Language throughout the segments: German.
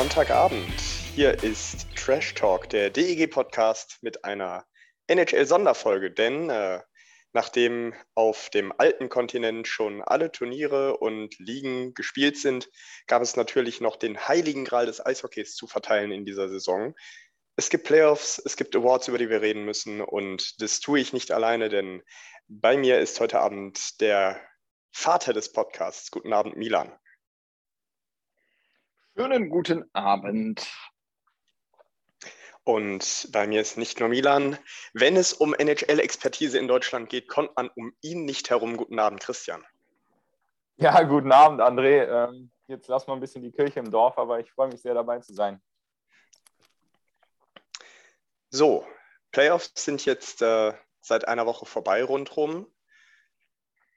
Sonntagabend. Hier ist Trash Talk, der DEG-Podcast mit einer NHL-Sonderfolge, denn äh, nachdem auf dem alten Kontinent schon alle Turniere und Ligen gespielt sind, gab es natürlich noch den heiligen Gral des Eishockeys zu verteilen in dieser Saison. Es gibt Playoffs, es gibt Awards, über die wir reden müssen und das tue ich nicht alleine, denn bei mir ist heute Abend der Vater des Podcasts. Guten Abend, Milan. Schönen guten Abend. Und bei mir ist nicht nur Milan. Wenn es um NHL-Expertise in Deutschland geht, kommt man um ihn nicht herum. Guten Abend, Christian. Ja, guten Abend, André. Ähm, jetzt lassen wir ein bisschen die Kirche im Dorf, aber ich freue mich sehr dabei zu sein. So, Playoffs sind jetzt äh, seit einer Woche vorbei rundherum.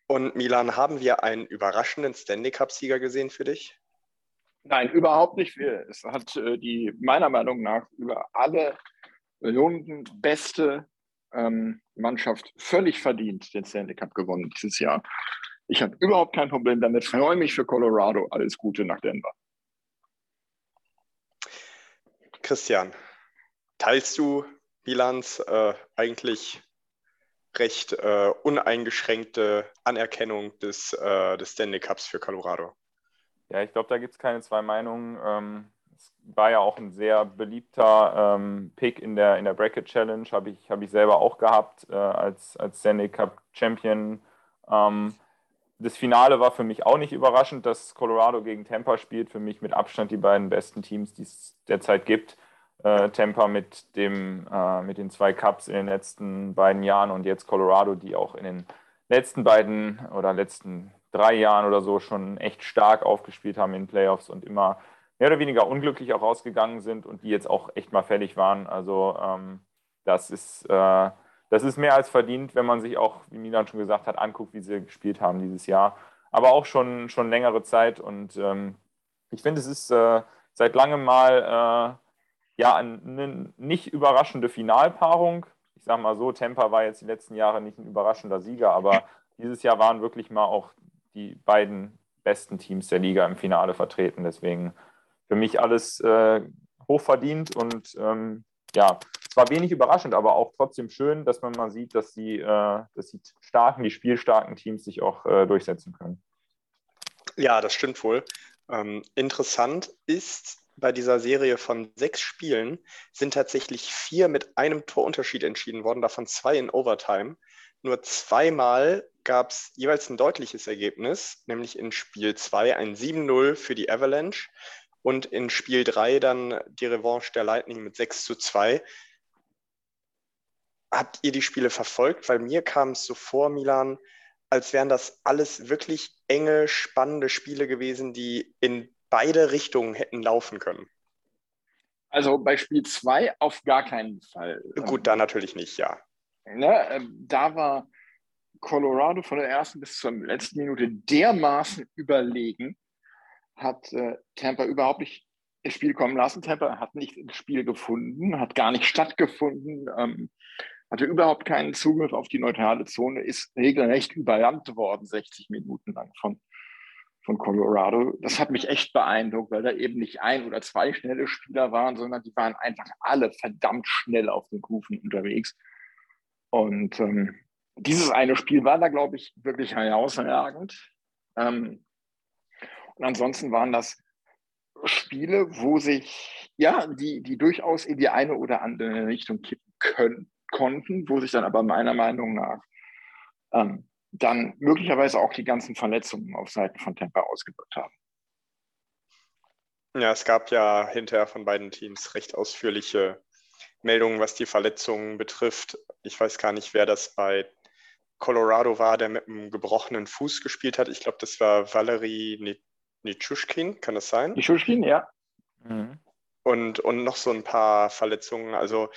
Und Milan, haben wir einen überraschenden Stanley Cup-Sieger gesehen für dich? Nein, überhaupt nicht. Es hat äh, die meiner Meinung nach über alle Runden beste ähm, Mannschaft völlig verdient den Stanley Cup gewonnen dieses Jahr. Ich habe überhaupt kein Problem damit. Freue mich für Colorado. Alles Gute nach Denver. Christian, teilst du Milans äh, eigentlich recht äh, uneingeschränkte Anerkennung des, äh, des Stanley Cups für Colorado? Ja, ich glaube, da gibt es keine zwei Meinungen. Ähm, es war ja auch ein sehr beliebter ähm, Pick in der, in der Bracket Challenge, habe ich, hab ich selber auch gehabt äh, als, als Stanley Cup Champion. Ähm, das Finale war für mich auch nicht überraschend, dass Colorado gegen Tampa spielt. Für mich mit Abstand die beiden besten Teams, die es derzeit gibt. Äh, Tampa mit, dem, äh, mit den zwei Cups in den letzten beiden Jahren und jetzt Colorado, die auch in den letzten beiden oder letzten drei Jahren oder so schon echt stark aufgespielt haben in Playoffs und immer mehr oder weniger unglücklich auch rausgegangen sind und die jetzt auch echt mal fällig waren. Also ähm, das ist äh, das ist mehr als verdient, wenn man sich auch, wie Milan schon gesagt hat, anguckt, wie sie gespielt haben dieses Jahr. Aber auch schon, schon längere Zeit. Und ähm, ich finde, es ist äh, seit langem mal äh, ja, eine nicht überraschende Finalpaarung. Ich sage mal so, Tampa war jetzt die letzten Jahre nicht ein überraschender Sieger, aber dieses Jahr waren wirklich mal auch die beiden besten Teams der Liga im Finale vertreten. Deswegen für mich alles äh, hochverdient und ähm, ja, zwar wenig überraschend, aber auch trotzdem schön, dass man mal sieht, dass die, äh, dass die starken, die spielstarken Teams sich auch äh, durchsetzen können. Ja, das stimmt wohl. Ähm, interessant ist, bei dieser Serie von sechs Spielen sind tatsächlich vier mit einem Torunterschied entschieden worden, davon zwei in Overtime. Nur zweimal gab es jeweils ein deutliches Ergebnis, nämlich in Spiel 2 ein 7-0 für die Avalanche und in Spiel 3 dann die Revanche der Lightning mit 6 zu 2. Habt ihr die Spiele verfolgt? Weil mir kam es so vor, Milan, als wären das alles wirklich enge, spannende Spiele gewesen, die in beide Richtungen hätten laufen können. Also bei Spiel 2 auf gar keinen Fall. Gut, da natürlich nicht, ja. Ne, ähm, da war Colorado von der ersten bis zur letzten Minute dermaßen überlegen, hat äh, Tampa überhaupt nicht ins Spiel kommen lassen. Tampa hat nicht ins Spiel gefunden, hat gar nicht stattgefunden, ähm, hatte überhaupt keinen Zugriff auf die neutrale Zone, ist regelrecht überrannt worden, 60 Minuten lang von, von Colorado. Das hat mich echt beeindruckt, weil da eben nicht ein oder zwei schnelle Spieler waren, sondern die waren einfach alle verdammt schnell auf den Kufen unterwegs. Und ähm, dieses eine Spiel war da, glaube ich, wirklich herausragend. Ähm, und ansonsten waren das Spiele, wo sich, ja, die, die durchaus in die eine oder andere Richtung kippen können, konnten, wo sich dann aber meiner Meinung nach ähm, dann möglicherweise auch die ganzen Verletzungen auf Seiten von Tampa ausgewirkt haben. Ja, es gab ja hinterher von beiden Teams recht ausführliche Meldungen, was die Verletzungen betrifft. Ich weiß gar nicht, wer das bei Colorado war, der mit einem gebrochenen Fuß gespielt hat. Ich glaube, das war Valerie Nitschushkin, kann das sein? Nitschushkin, ja. Mhm. Und, und noch so ein paar Verletzungen. Also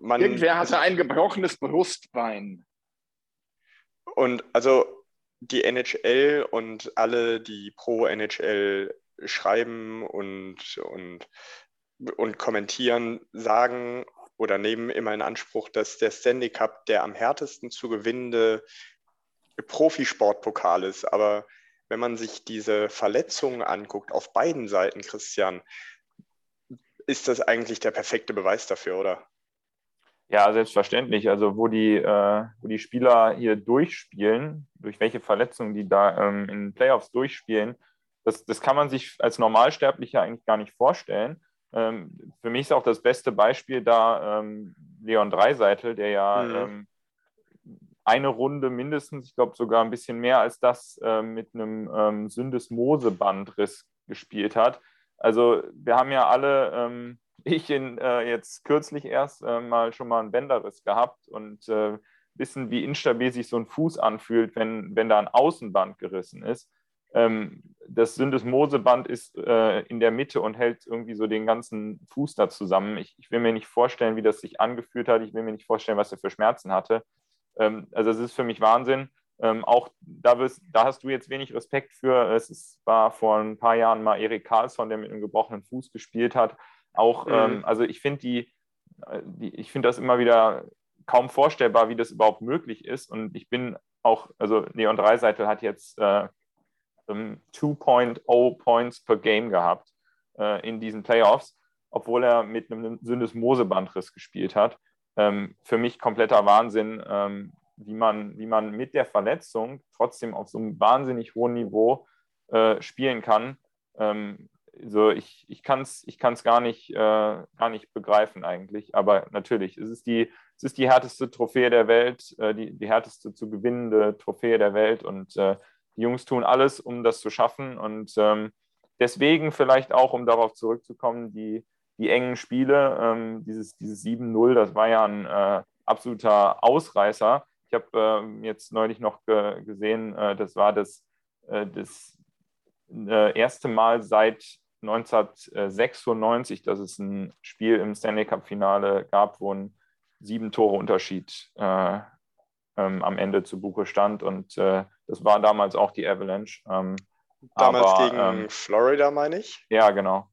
man, Irgendwer hatte ein gebrochenes Brustbein. Und also die NHL und alle, die pro NHL schreiben und, und, und kommentieren, sagen oder nehmen immer in Anspruch, dass der Stanley Cup der am härtesten zu gewinnende Profisportpokal ist. Aber wenn man sich diese Verletzungen anguckt, auf beiden Seiten, Christian, ist das eigentlich der perfekte Beweis dafür, oder? Ja, selbstverständlich. Also wo die, äh, wo die Spieler hier durchspielen, durch welche Verletzungen die da ähm, in Playoffs durchspielen, das, das kann man sich als Normalsterblicher eigentlich gar nicht vorstellen. Ähm, für mich ist auch das beste Beispiel da ähm, Leon Dreiseitel, der ja mhm. Ähm, eine Runde mindestens, ich glaube sogar ein bisschen mehr als das, mit einem Syndesmose-Bandriss gespielt hat. Also wir haben ja alle ich in, äh, jetzt kürzlich erst äh, mal schon mal einen Bänderriss gehabt und äh, wissen, wie instabil sich so ein Fuß anfühlt, wenn, wenn da ein Außenband gerissen ist. Ähm, das Syndesmoseband ist äh, in der Mitte und hält irgendwie so den ganzen Fuß da zusammen. Ich, ich, will mir nicht vorstellen, wie das sich angefühlt hat. Ich will mir nicht vorstellen, was er für Schmerzen hatte. Ähm, also es ist für mich Wahnsinn. Ähm, auch da, wirst, da, hast du jetzt wenig Respekt für. Es ist, war vor ein paar Jahren mal Erik Karlsson, der mit einem gebrochenen Fuß gespielt hat. Auch, mhm. ähm, also ich finde die, äh, die, ich finde das immer wieder kaum vorstellbar, wie das überhaupt möglich ist. Und ich bin auch, also Leon Dreiseitel hat jetzt äh, 2.0 Points per Game gehabt äh, in diesen Playoffs, obwohl er mit einem Syndesmose-Bandriss gespielt hat. Ähm, für mich kompletter Wahnsinn, ähm, wie, man, wie man mit der Verletzung trotzdem auf so einem wahnsinnig hohen Niveau äh, spielen kann. Ähm, also ich, ich kann es ich kann's gar, nicht, äh, gar nicht begreifen eigentlich. Aber natürlich, es ist die, es ist die härteste Trophäe der Welt, äh, die, die härteste zu gewinnende Trophäe der Welt. Und äh, die Jungs tun alles, um das zu schaffen. Und ähm, deswegen vielleicht auch, um darauf zurückzukommen, die, die engen Spiele, ähm, dieses, dieses 7-0, das war ja ein äh, absoluter Ausreißer. Ich habe äh, jetzt neulich noch ge gesehen, äh, das war das, äh, das äh, erste Mal seit 1996, dass es ein Spiel im Stanley Cup-Finale gab, wo ein sieben Tore Unterschied äh, ähm, am Ende zu Buche stand. Und äh, das war damals auch die Avalanche. Ähm, damals aber, gegen ähm, Florida, meine ich. Ja, genau.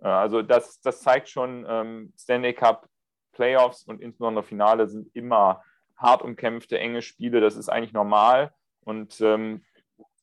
Äh, also das, das zeigt schon, ähm, Stanley Cup Playoffs und insbesondere Finale sind immer hart umkämpfte, enge Spiele. Das ist eigentlich normal und ähm,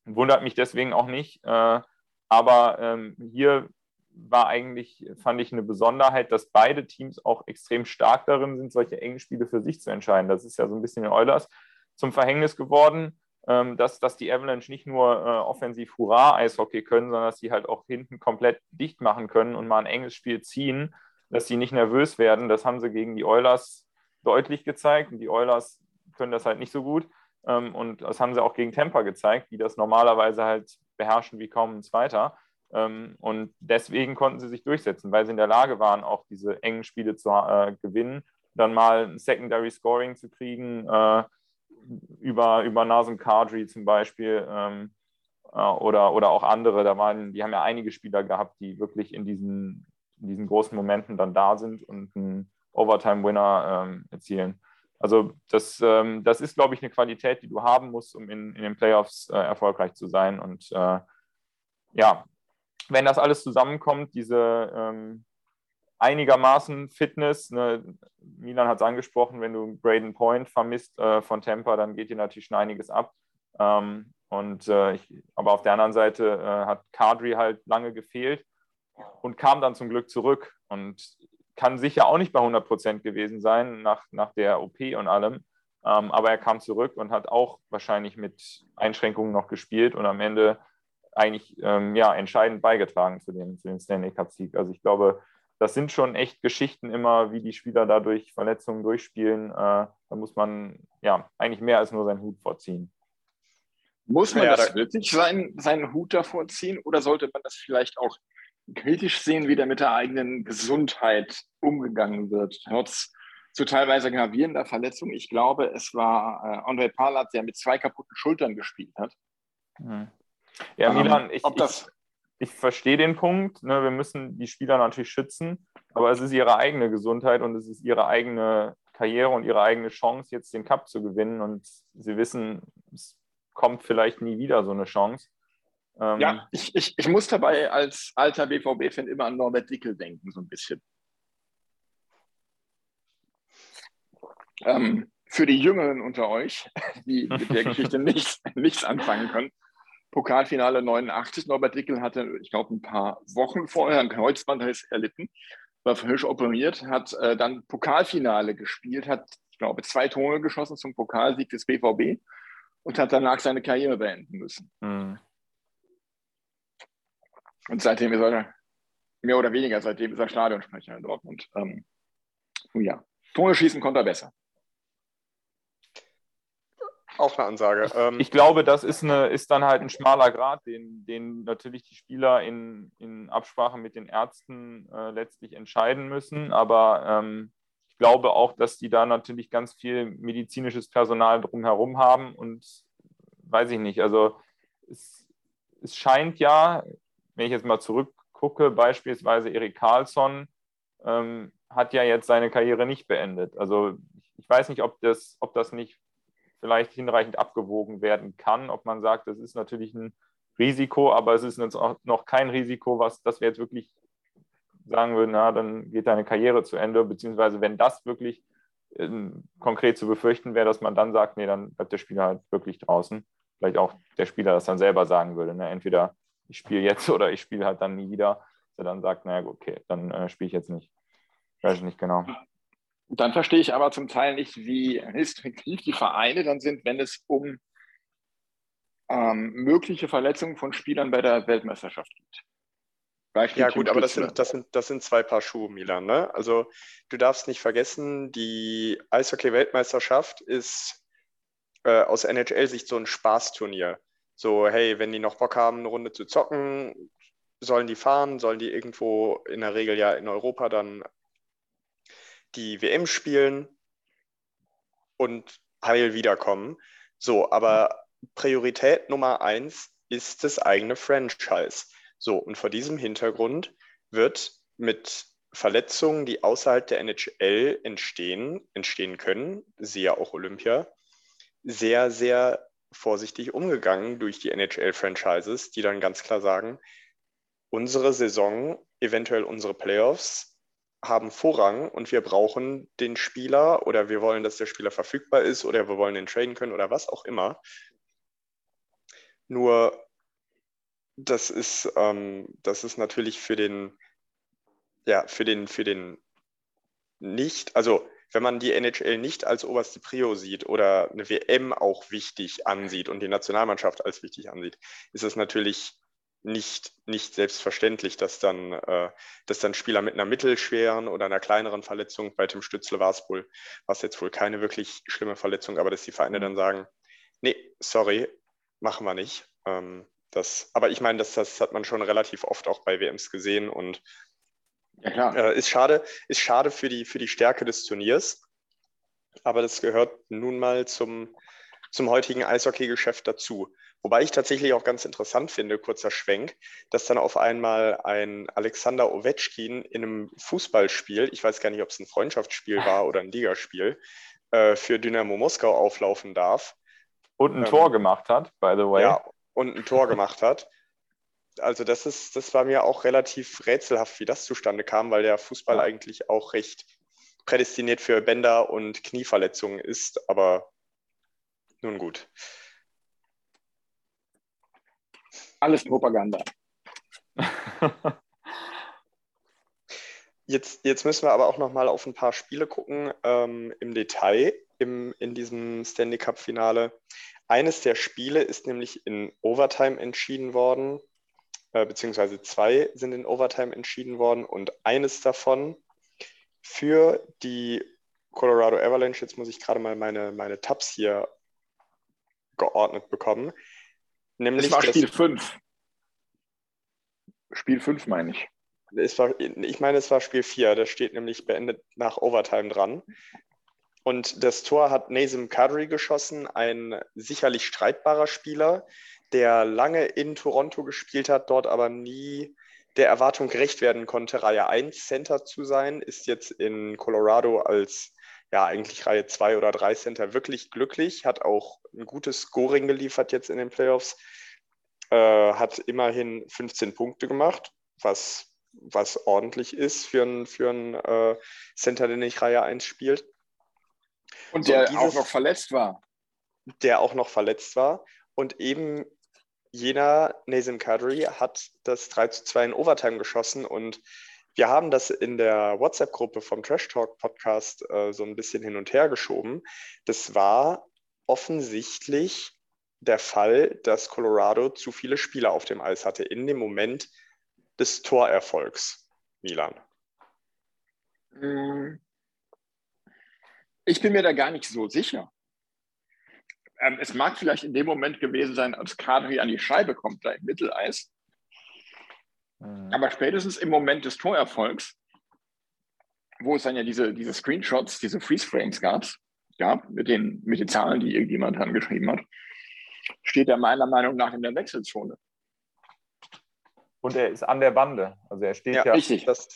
wundert mich deswegen auch nicht. Äh, aber ähm, hier war eigentlich, fand ich eine Besonderheit, dass beide Teams auch extrem stark darin sind, solche engen Spiele für sich zu entscheiden. Das ist ja so ein bisschen den Oilers zum Verhängnis geworden, ähm, dass, dass die Avalanche nicht nur äh, offensiv Hurra-Eishockey können, sondern dass sie halt auch hinten komplett dicht machen können und mal ein enges Spiel ziehen, dass sie nicht nervös werden. Das haben sie gegen die Oilers deutlich gezeigt und die Oilers können das halt nicht so gut. Ähm, und das haben sie auch gegen Tampa gezeigt, die das normalerweise halt beherrschen wie kaum ein Zweiter. Ähm, und deswegen konnten sie sich durchsetzen, weil sie in der Lage waren, auch diese engen Spiele zu äh, gewinnen, dann mal ein Secondary Scoring zu kriegen, äh, über, über Nasen Kadri zum Beispiel ähm, äh, oder, oder auch andere. Da waren, die haben ja einige Spieler gehabt, die wirklich in diesen, in diesen großen Momenten dann da sind und einen Overtime-Winner ähm, erzielen. Also das, ähm, das ist, glaube ich, eine Qualität, die du haben musst, um in, in den Playoffs äh, erfolgreich zu sein. Und äh, ja, wenn das alles zusammenkommt, diese ähm, einigermaßen Fitness, ne, Milan hat es angesprochen, wenn du Braden Point vermisst äh, von Tampa, dann geht dir natürlich schon einiges ab. Ähm, und äh, ich, aber auf der anderen Seite äh, hat Kadri halt lange gefehlt und kam dann zum Glück zurück. Und kann sicher auch nicht bei 100 Prozent gewesen sein nach, nach der OP und allem. Ähm, aber er kam zurück und hat auch wahrscheinlich mit Einschränkungen noch gespielt und am Ende eigentlich ähm, ja, entscheidend beigetragen zu dem, zu dem Stanley Cup-Sieg. Also ich glaube, das sind schon echt Geschichten immer, wie die Spieler dadurch Verletzungen durchspielen. Äh, da muss man ja eigentlich mehr als nur seinen Hut vorziehen. Muss man ja, das da wirklich seinen, seinen Hut davor ziehen oder sollte man das vielleicht auch kritisch sehen, wie da mit der eigenen Gesundheit umgegangen wird, trotz zu teilweise gravierender Verletzung. Ich glaube, es war äh, André Palat, der mit zwei kaputten Schultern gespielt hat. Mhm. Ja, ähm, Milan, ich, ich, ich, verstehe den Punkt. Ne? Wir müssen die Spieler natürlich schützen, aber es ist ihre eigene Gesundheit und es ist ihre eigene Karriere und ihre eigene Chance, jetzt den Cup zu gewinnen. Und sie wissen, es kommt vielleicht nie wieder so eine Chance. Ähm, ja, ich, ich, ich muss dabei als alter BVB-Fan immer an Norbert Dickel denken, so ein bisschen. Ähm, für die Jüngeren unter euch, die mit der Geschichte nichts, nichts anfangen können. Pokalfinale 89, Norbert Dickel hatte, ich glaube, ein paar Wochen vorher ein Kreuzbandriss erlitten, war frisch operiert, hat äh, dann Pokalfinale gespielt, hat, ich glaube, zwei Tore geschossen zum Pokalsieg des BVB und hat danach seine Karriere beenden müssen. Mhm. Und seitdem ist er, mehr oder weniger, seitdem ist er Stadionsprecher in Dortmund. Ähm, ja, Tore schießen konnte er besser. Auch eine Ansage. Ähm, ich glaube, das ist, eine, ist dann halt ein schmaler Grad, den, den natürlich die Spieler in, in Absprache mit den Ärzten äh, letztlich entscheiden müssen. Aber ähm, ich glaube auch, dass die da natürlich ganz viel medizinisches Personal drumherum haben. Und weiß ich nicht, also es, es scheint ja, wenn ich jetzt mal zurückgucke, beispielsweise Erik Karlsson ähm, hat ja jetzt seine Karriere nicht beendet. Also ich weiß nicht, ob das, ob das nicht vielleicht hinreichend abgewogen werden kann, ob man sagt, das ist natürlich ein Risiko, aber es ist noch kein Risiko, was, dass wir jetzt wirklich sagen würden, na, dann geht deine Karriere zu Ende, beziehungsweise wenn das wirklich äh, konkret zu befürchten wäre, dass man dann sagt, nee, dann bleibt der Spieler halt wirklich draußen. Vielleicht auch der Spieler das dann selber sagen würde, ne? entweder ich spiele jetzt oder ich spiele halt dann nie wieder, dass er dann sagt, naja, okay, dann äh, spiele ich jetzt nicht. Weiß ich nicht genau. Dann verstehe ich aber zum Teil nicht, wie restriktiv die Vereine dann sind, wenn es um ähm, mögliche Verletzungen von Spielern bei der Weltmeisterschaft geht. Beispiel ja gut, aber das sind, das, sind, das sind zwei Paar Schuhe, Milan. Ne? Also du darfst nicht vergessen, die Eishockey-Weltmeisterschaft ist äh, aus NHL-Sicht so ein Spaßturnier. So, hey, wenn die noch Bock haben, eine Runde zu zocken, sollen die fahren, sollen die irgendwo in der Regel ja in Europa dann die WM spielen und heil wiederkommen. So, aber Priorität Nummer eins ist das eigene Franchise. So, und vor diesem Hintergrund wird mit Verletzungen, die außerhalb der NHL entstehen, entstehen können, siehe auch Olympia, sehr, sehr vorsichtig umgegangen durch die NHL-Franchises, die dann ganz klar sagen, unsere Saison, eventuell unsere Playoffs haben Vorrang und wir brauchen den Spieler oder wir wollen, dass der Spieler verfügbar ist oder wir wollen ihn traden können oder was auch immer. Nur das ist, ähm, das ist natürlich für den, ja, für den, für den nicht, also wenn man die NHL nicht als oberste Prio sieht oder eine WM auch wichtig ansieht und die Nationalmannschaft als wichtig ansieht, ist es natürlich nicht, nicht selbstverständlich, dass dann, äh, dass dann Spieler mit einer mittelschweren oder einer kleineren Verletzung, bei Tim Stützle war es wohl, war es jetzt wohl keine wirklich schlimme Verletzung, aber dass die Vereine dann sagen, nee, sorry, machen wir nicht. Ähm, das, aber ich meine, das, das hat man schon relativ oft auch bei WMs gesehen und ja, äh, ist schade, ist schade für die, für die Stärke des Turniers. Aber das gehört nun mal zum, zum heutigen Eishockey-Geschäft dazu. Wobei ich tatsächlich auch ganz interessant finde, kurzer Schwenk, dass dann auf einmal ein Alexander Ovechkin in einem Fußballspiel, ich weiß gar nicht, ob es ein Freundschaftsspiel war oder ein Ligaspiel, äh, für Dynamo Moskau auflaufen darf. Und ein ähm, Tor gemacht hat, by the way. Ja, und ein Tor gemacht hat. Also das ist, das war mir auch relativ rätselhaft, wie das zustande kam, weil der Fußball ja. eigentlich auch recht prädestiniert für Bänder und Knieverletzungen ist, aber nun gut. Alles Propaganda. Jetzt, jetzt müssen wir aber auch noch mal auf ein paar Spiele gucken ähm, im Detail im, in diesem Stanley Cup-Finale. Eines der Spiele ist nämlich in Overtime entschieden worden, äh, beziehungsweise zwei sind in Overtime entschieden worden und eines davon für die Colorado Avalanche, jetzt muss ich gerade mal meine, meine Tabs hier geordnet bekommen, Nämlich das war Spiel 5. Spiel 5 meine ich. Es war, ich meine, es war Spiel 4. Da steht nämlich beendet nach Overtime dran. Und das Tor hat Nazem Kadri geschossen, ein sicherlich streitbarer Spieler, der lange in Toronto gespielt hat, dort aber nie der Erwartung gerecht werden konnte, Reihe 1 Center zu sein, ist jetzt in Colorado als ja eigentlich Reihe 2 oder 3 Center wirklich glücklich, hat auch ein gutes Scoring geliefert jetzt in den Playoffs, äh, hat immerhin 15 Punkte gemacht, was, was ordentlich ist für einen für ein, äh, Center, der nicht Reihe 1 spielt. Und der so, dieses, auch noch verletzt war. Der auch noch verletzt war. Und eben jener Nazem Kadri hat das 3 zu 2 in Overtime geschossen und wir haben das in der WhatsApp-Gruppe vom Trash Talk Podcast äh, so ein bisschen hin und her geschoben. Das war offensichtlich der Fall, dass Colorado zu viele Spieler auf dem Eis hatte in dem Moment des Torerfolgs. Milan. Mm. Ich bin mir da gar nicht so sicher. Ähm, es mag vielleicht in dem Moment gewesen sein, als Kadri an die Scheibe kommt, da im Mitteleis. Mhm. Aber spätestens im Moment des Torerfolgs, wo es dann ja diese, diese Screenshots, diese Freeze-Frames gab, gab mit, den, mit den Zahlen, die irgendjemand angeschrieben hat, steht er meiner Meinung nach in der Wechselzone. Und er ist an der Bande. Also er steht ja. ja richtig. Das,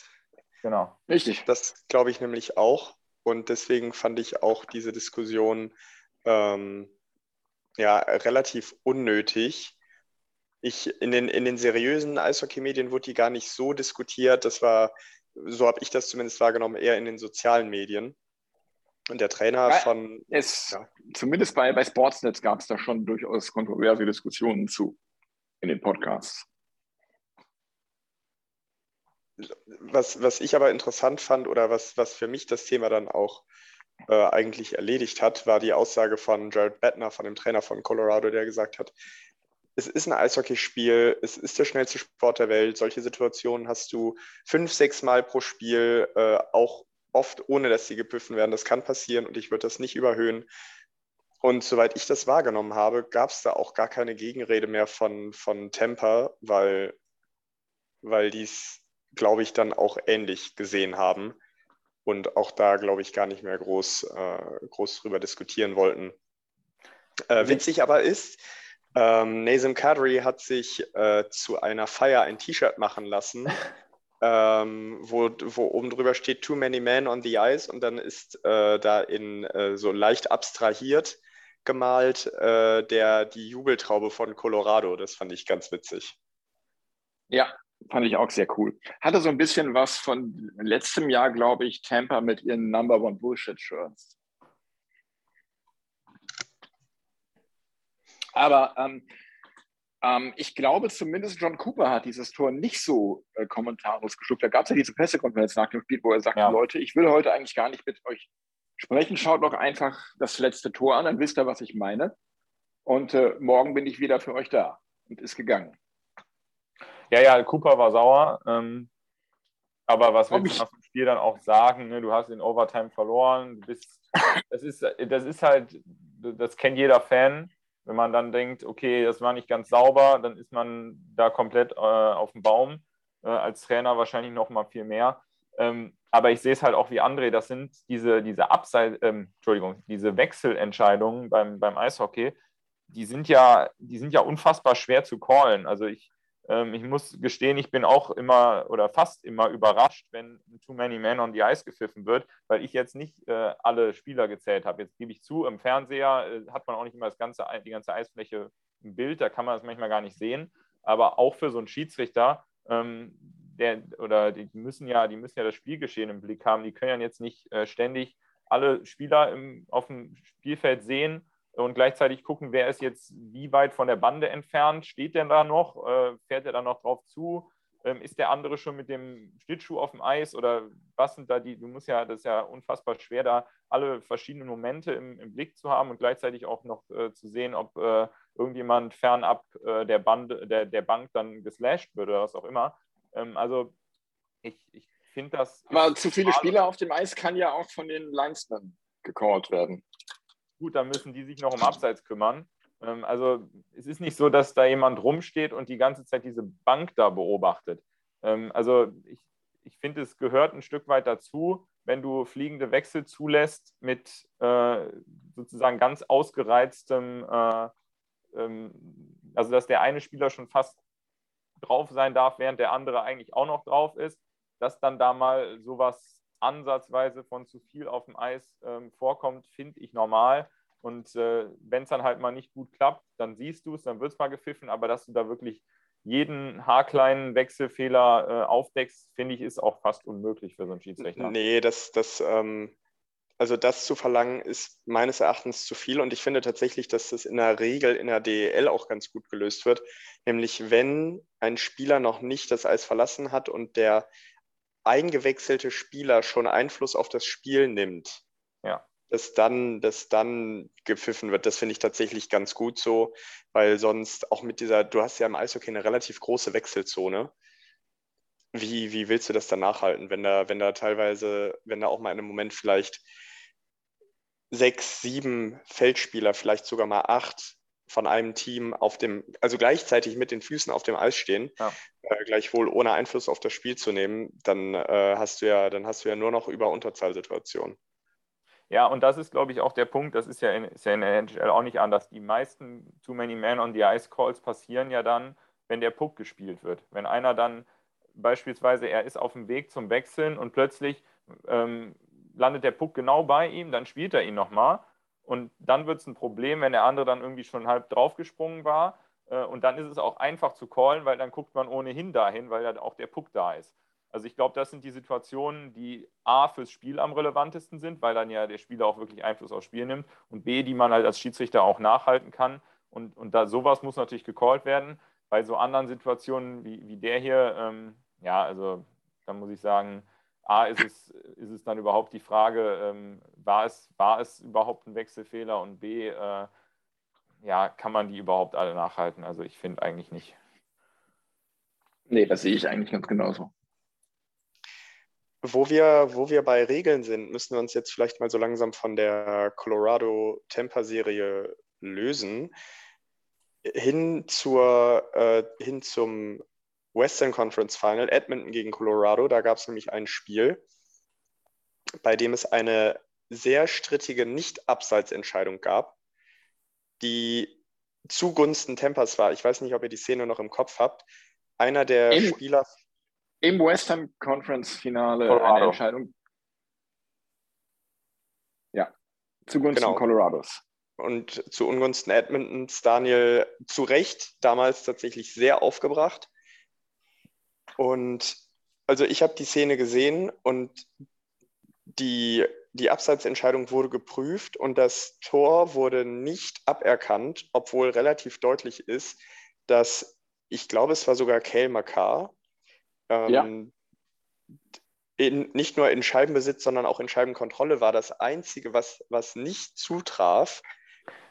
genau. Richtig. Das glaube ich nämlich auch. Und deswegen fand ich auch diese Diskussion ähm, ja, relativ unnötig. Ich, in, den, in den seriösen Eishockey-Medien wurde die gar nicht so diskutiert. Das war, so habe ich das zumindest wahrgenommen, eher in den sozialen Medien. Und der Trainer Weil von. Es, ja. Zumindest bei, bei Sportsnet gab es da schon durchaus kontroverse Diskussionen zu in den Podcasts. Was, was ich aber interessant fand oder was, was für mich das Thema dann auch äh, eigentlich erledigt hat, war die Aussage von Jared Bettner, von dem Trainer von Colorado, der gesagt hat, es ist ein Eishockeyspiel, es ist der schnellste Sport der Welt. Solche Situationen hast du fünf, sechs Mal pro Spiel, äh, auch oft ohne, dass sie gepfiffen werden. Das kann passieren und ich würde das nicht überhöhen. Und soweit ich das wahrgenommen habe, gab es da auch gar keine Gegenrede mehr von, von Tampa, weil, weil die es, glaube ich, dann auch ähnlich gesehen haben und auch da, glaube ich, gar nicht mehr groß, äh, groß drüber diskutieren wollten. Äh, witzig aber ist, ähm, Nazem Kadri hat sich äh, zu einer Feier ein T-Shirt machen lassen, ähm, wo, wo oben drüber steht Too many men on the ice und dann ist äh, da in äh, so leicht abstrahiert gemalt äh, der, die Jubeltraube von Colorado. Das fand ich ganz witzig. Ja, Fand ich auch sehr cool. Hatte so ein bisschen was von letztem Jahr, glaube ich, Tampa mit ihren Number One Bullshit-Shirts. Aber ähm, ähm, ich glaube, zumindest John Cooper hat dieses Tor nicht so äh, kommentarlos geschluckt. Da gab es ja diese Pressekonferenz nach dem Spiel, wo er sagte, ja. Leute, ich will heute eigentlich gar nicht mit euch sprechen. Schaut doch einfach das letzte Tor an, dann wisst ihr, was ich meine. Und äh, morgen bin ich wieder für euch da. Und ist gegangen. Ja, ja, Cooper war sauer. Ähm, aber was willst du nach dem Spiel dann auch sagen? Ne? Du hast in Overtime verloren. Du bist, das, ist, das ist halt, das kennt jeder Fan. Wenn man dann denkt, okay, das war nicht ganz sauber, dann ist man da komplett äh, auf dem Baum. Äh, als Trainer wahrscheinlich noch mal viel mehr. Ähm, aber ich sehe es halt auch wie André, das sind diese, diese Upside, ähm, Entschuldigung, diese Wechselentscheidungen beim, beim Eishockey, die sind ja, die sind ja unfassbar schwer zu callen. Also ich, ähm, ich muss gestehen, ich bin auch immer oder fast immer überrascht, wenn Too Many Men on the Ice gepfiffen wird, weil ich jetzt nicht äh, alle Spieler gezählt habe. Jetzt gebe ich zu, im Fernseher äh, hat man auch nicht immer das ganze, die ganze Eisfläche im Bild, da kann man es manchmal gar nicht sehen. Aber auch für so einen Schiedsrichter, ähm, der, oder die müssen ja, die müssen ja das Spielgeschehen im Blick haben. Die können ja jetzt nicht äh, ständig alle Spieler im, auf dem Spielfeld sehen und gleichzeitig gucken, wer ist jetzt wie weit von der Bande entfernt, steht der da noch, äh, fährt er da noch drauf zu, ähm, ist der andere schon mit dem Schlittschuh auf dem Eis? Oder was sind da die, du musst ja, das ist ja unfassbar schwer, da alle verschiedenen Momente im, im Blick zu haben und gleichzeitig auch noch äh, zu sehen, ob äh, irgendjemand fernab äh, der, Bande, der, der Bank dann geslasht wird oder was auch immer. Ähm, also ich, ich finde das. Aber zu viele Spieler auf dem Eis kann ja auch von den Linesmen gecallt werden gut, dann müssen die sich noch um Abseits kümmern. Ähm, also es ist nicht so, dass da jemand rumsteht und die ganze Zeit diese Bank da beobachtet. Ähm, also ich, ich finde, es gehört ein Stück weit dazu, wenn du fliegende Wechsel zulässt mit äh, sozusagen ganz ausgereiztem, äh, ähm, also dass der eine Spieler schon fast drauf sein darf, während der andere eigentlich auch noch drauf ist, dass dann da mal sowas ansatzweise von zu viel auf dem Eis ähm, vorkommt, finde ich normal. Und äh, wenn es dann halt mal nicht gut klappt, dann siehst du es, dann wird es mal gepfiffen, aber dass du da wirklich jeden haarkleinen Wechselfehler äh, aufdeckst, finde ich, ist auch fast unmöglich für so einen Schiedsrichter. Nee, das, das, ähm, also das zu verlangen, ist meines Erachtens zu viel. Und ich finde tatsächlich, dass das in der Regel in der DEL auch ganz gut gelöst wird. Nämlich, wenn ein Spieler noch nicht das Eis verlassen hat und der eingewechselte Spieler schon Einfluss auf das Spiel nimmt, ja dass dann, dass dann gepfiffen wird. Das finde ich tatsächlich ganz gut so, weil sonst auch mit dieser, du hast ja im Eishockey eine relativ große Wechselzone. Wie, wie willst du das dann nachhalten, wenn da, wenn da teilweise, wenn da auch mal in einem Moment vielleicht sechs, sieben Feldspieler, vielleicht sogar mal acht von einem Team auf dem, also gleichzeitig mit den Füßen auf dem Eis stehen, ja. äh, gleichwohl ohne Einfluss auf das Spiel zu nehmen, dann äh, hast du ja, dann hast du ja nur noch über Unterzahlsituationen. Ja, und das ist, glaube ich, auch der Punkt, das ist ja, in, ist ja in der NHL auch nicht anders. Die meisten Too Many Men on the Ice Calls passieren ja dann, wenn der Puck gespielt wird. Wenn einer dann beispielsweise, er ist auf dem Weg zum Wechseln und plötzlich ähm, landet der Puck genau bei ihm, dann spielt er ihn nochmal. Und dann wird es ein Problem, wenn der andere dann irgendwie schon halb draufgesprungen war. Äh, und dann ist es auch einfach zu callen, weil dann guckt man ohnehin dahin, weil ja auch der Puck da ist. Also ich glaube, das sind die Situationen, die A fürs Spiel am relevantesten sind, weil dann ja der Spieler auch wirklich Einfluss aufs Spiel nimmt und B, die man halt als Schiedsrichter auch nachhalten kann. Und, und da sowas muss natürlich gecallt werden. Bei so anderen Situationen wie, wie der hier, ähm, ja, also da muss ich sagen, A, ist es, ist es dann überhaupt die Frage, ähm, war, es, war es überhaupt ein Wechselfehler und B, äh, ja, kann man die überhaupt alle nachhalten? Also ich finde eigentlich nicht. Nee, das sehe ich eigentlich ganz genauso. Wo wir, wo wir bei Regeln sind, müssen wir uns jetzt vielleicht mal so langsam von der Colorado-Tampa-Serie lösen. Hin, zur, äh, hin zum Western Conference Final, Edmonton gegen Colorado. Da gab es nämlich ein Spiel, bei dem es eine sehr strittige Nicht-Abseitsentscheidung gab, die zugunsten Tempas war. Ich weiß nicht, ob ihr die Szene noch im Kopf habt. Einer der Im, Spieler im Western Conference Finale Colorado. eine Entscheidung. Ja, zugunsten genau. Colorados. Und zu Ungunsten Edmontons Daniel zu Recht damals tatsächlich sehr aufgebracht. Und also ich habe die Szene gesehen und die, die Abseitsentscheidung wurde geprüft und das Tor wurde nicht aberkannt, obwohl relativ deutlich ist, dass ich glaube, es war sogar Kale Makar, ähm, ja. in, nicht nur in Scheibenbesitz, sondern auch in Scheibenkontrolle war das Einzige, was, was nicht zutraf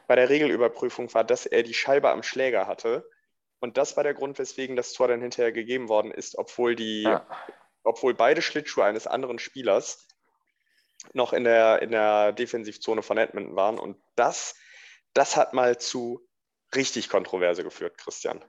bei der Regelüberprüfung, war, dass er die Scheibe am Schläger hatte. Und das war der Grund, weswegen das Tor dann hinterher gegeben worden ist, obwohl, die, ja. obwohl beide Schlittschuhe eines anderen Spielers noch in der, in der Defensivzone von Edmonton waren. Und das, das hat mal zu richtig Kontroverse geführt, Christian.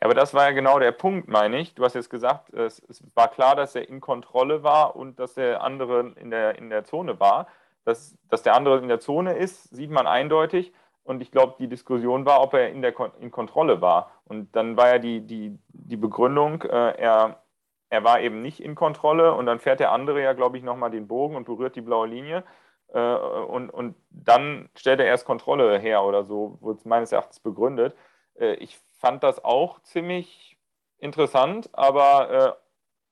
Aber das war ja genau der Punkt, meine ich. Du hast jetzt gesagt, es, es, war klar, dass er in Kontrolle war und dass der andere in der, in der Zone war. Dass, dass der andere in der Zone ist, sieht man eindeutig. Und ich glaube, die Diskussion war, ob er in, der, in Kontrolle war. Und dann war ja die, die, die Begründung, äh, er, er war eben nicht in Kontrolle. Und dann fährt der andere ja, glaube ich, nochmal den Bogen und berührt die blaue Linie. Äh, und, und dann stellt er erst Kontrolle her oder so, wurde es meines Erachtens begründet. Äh, ich fand das auch ziemlich interessant, aber äh,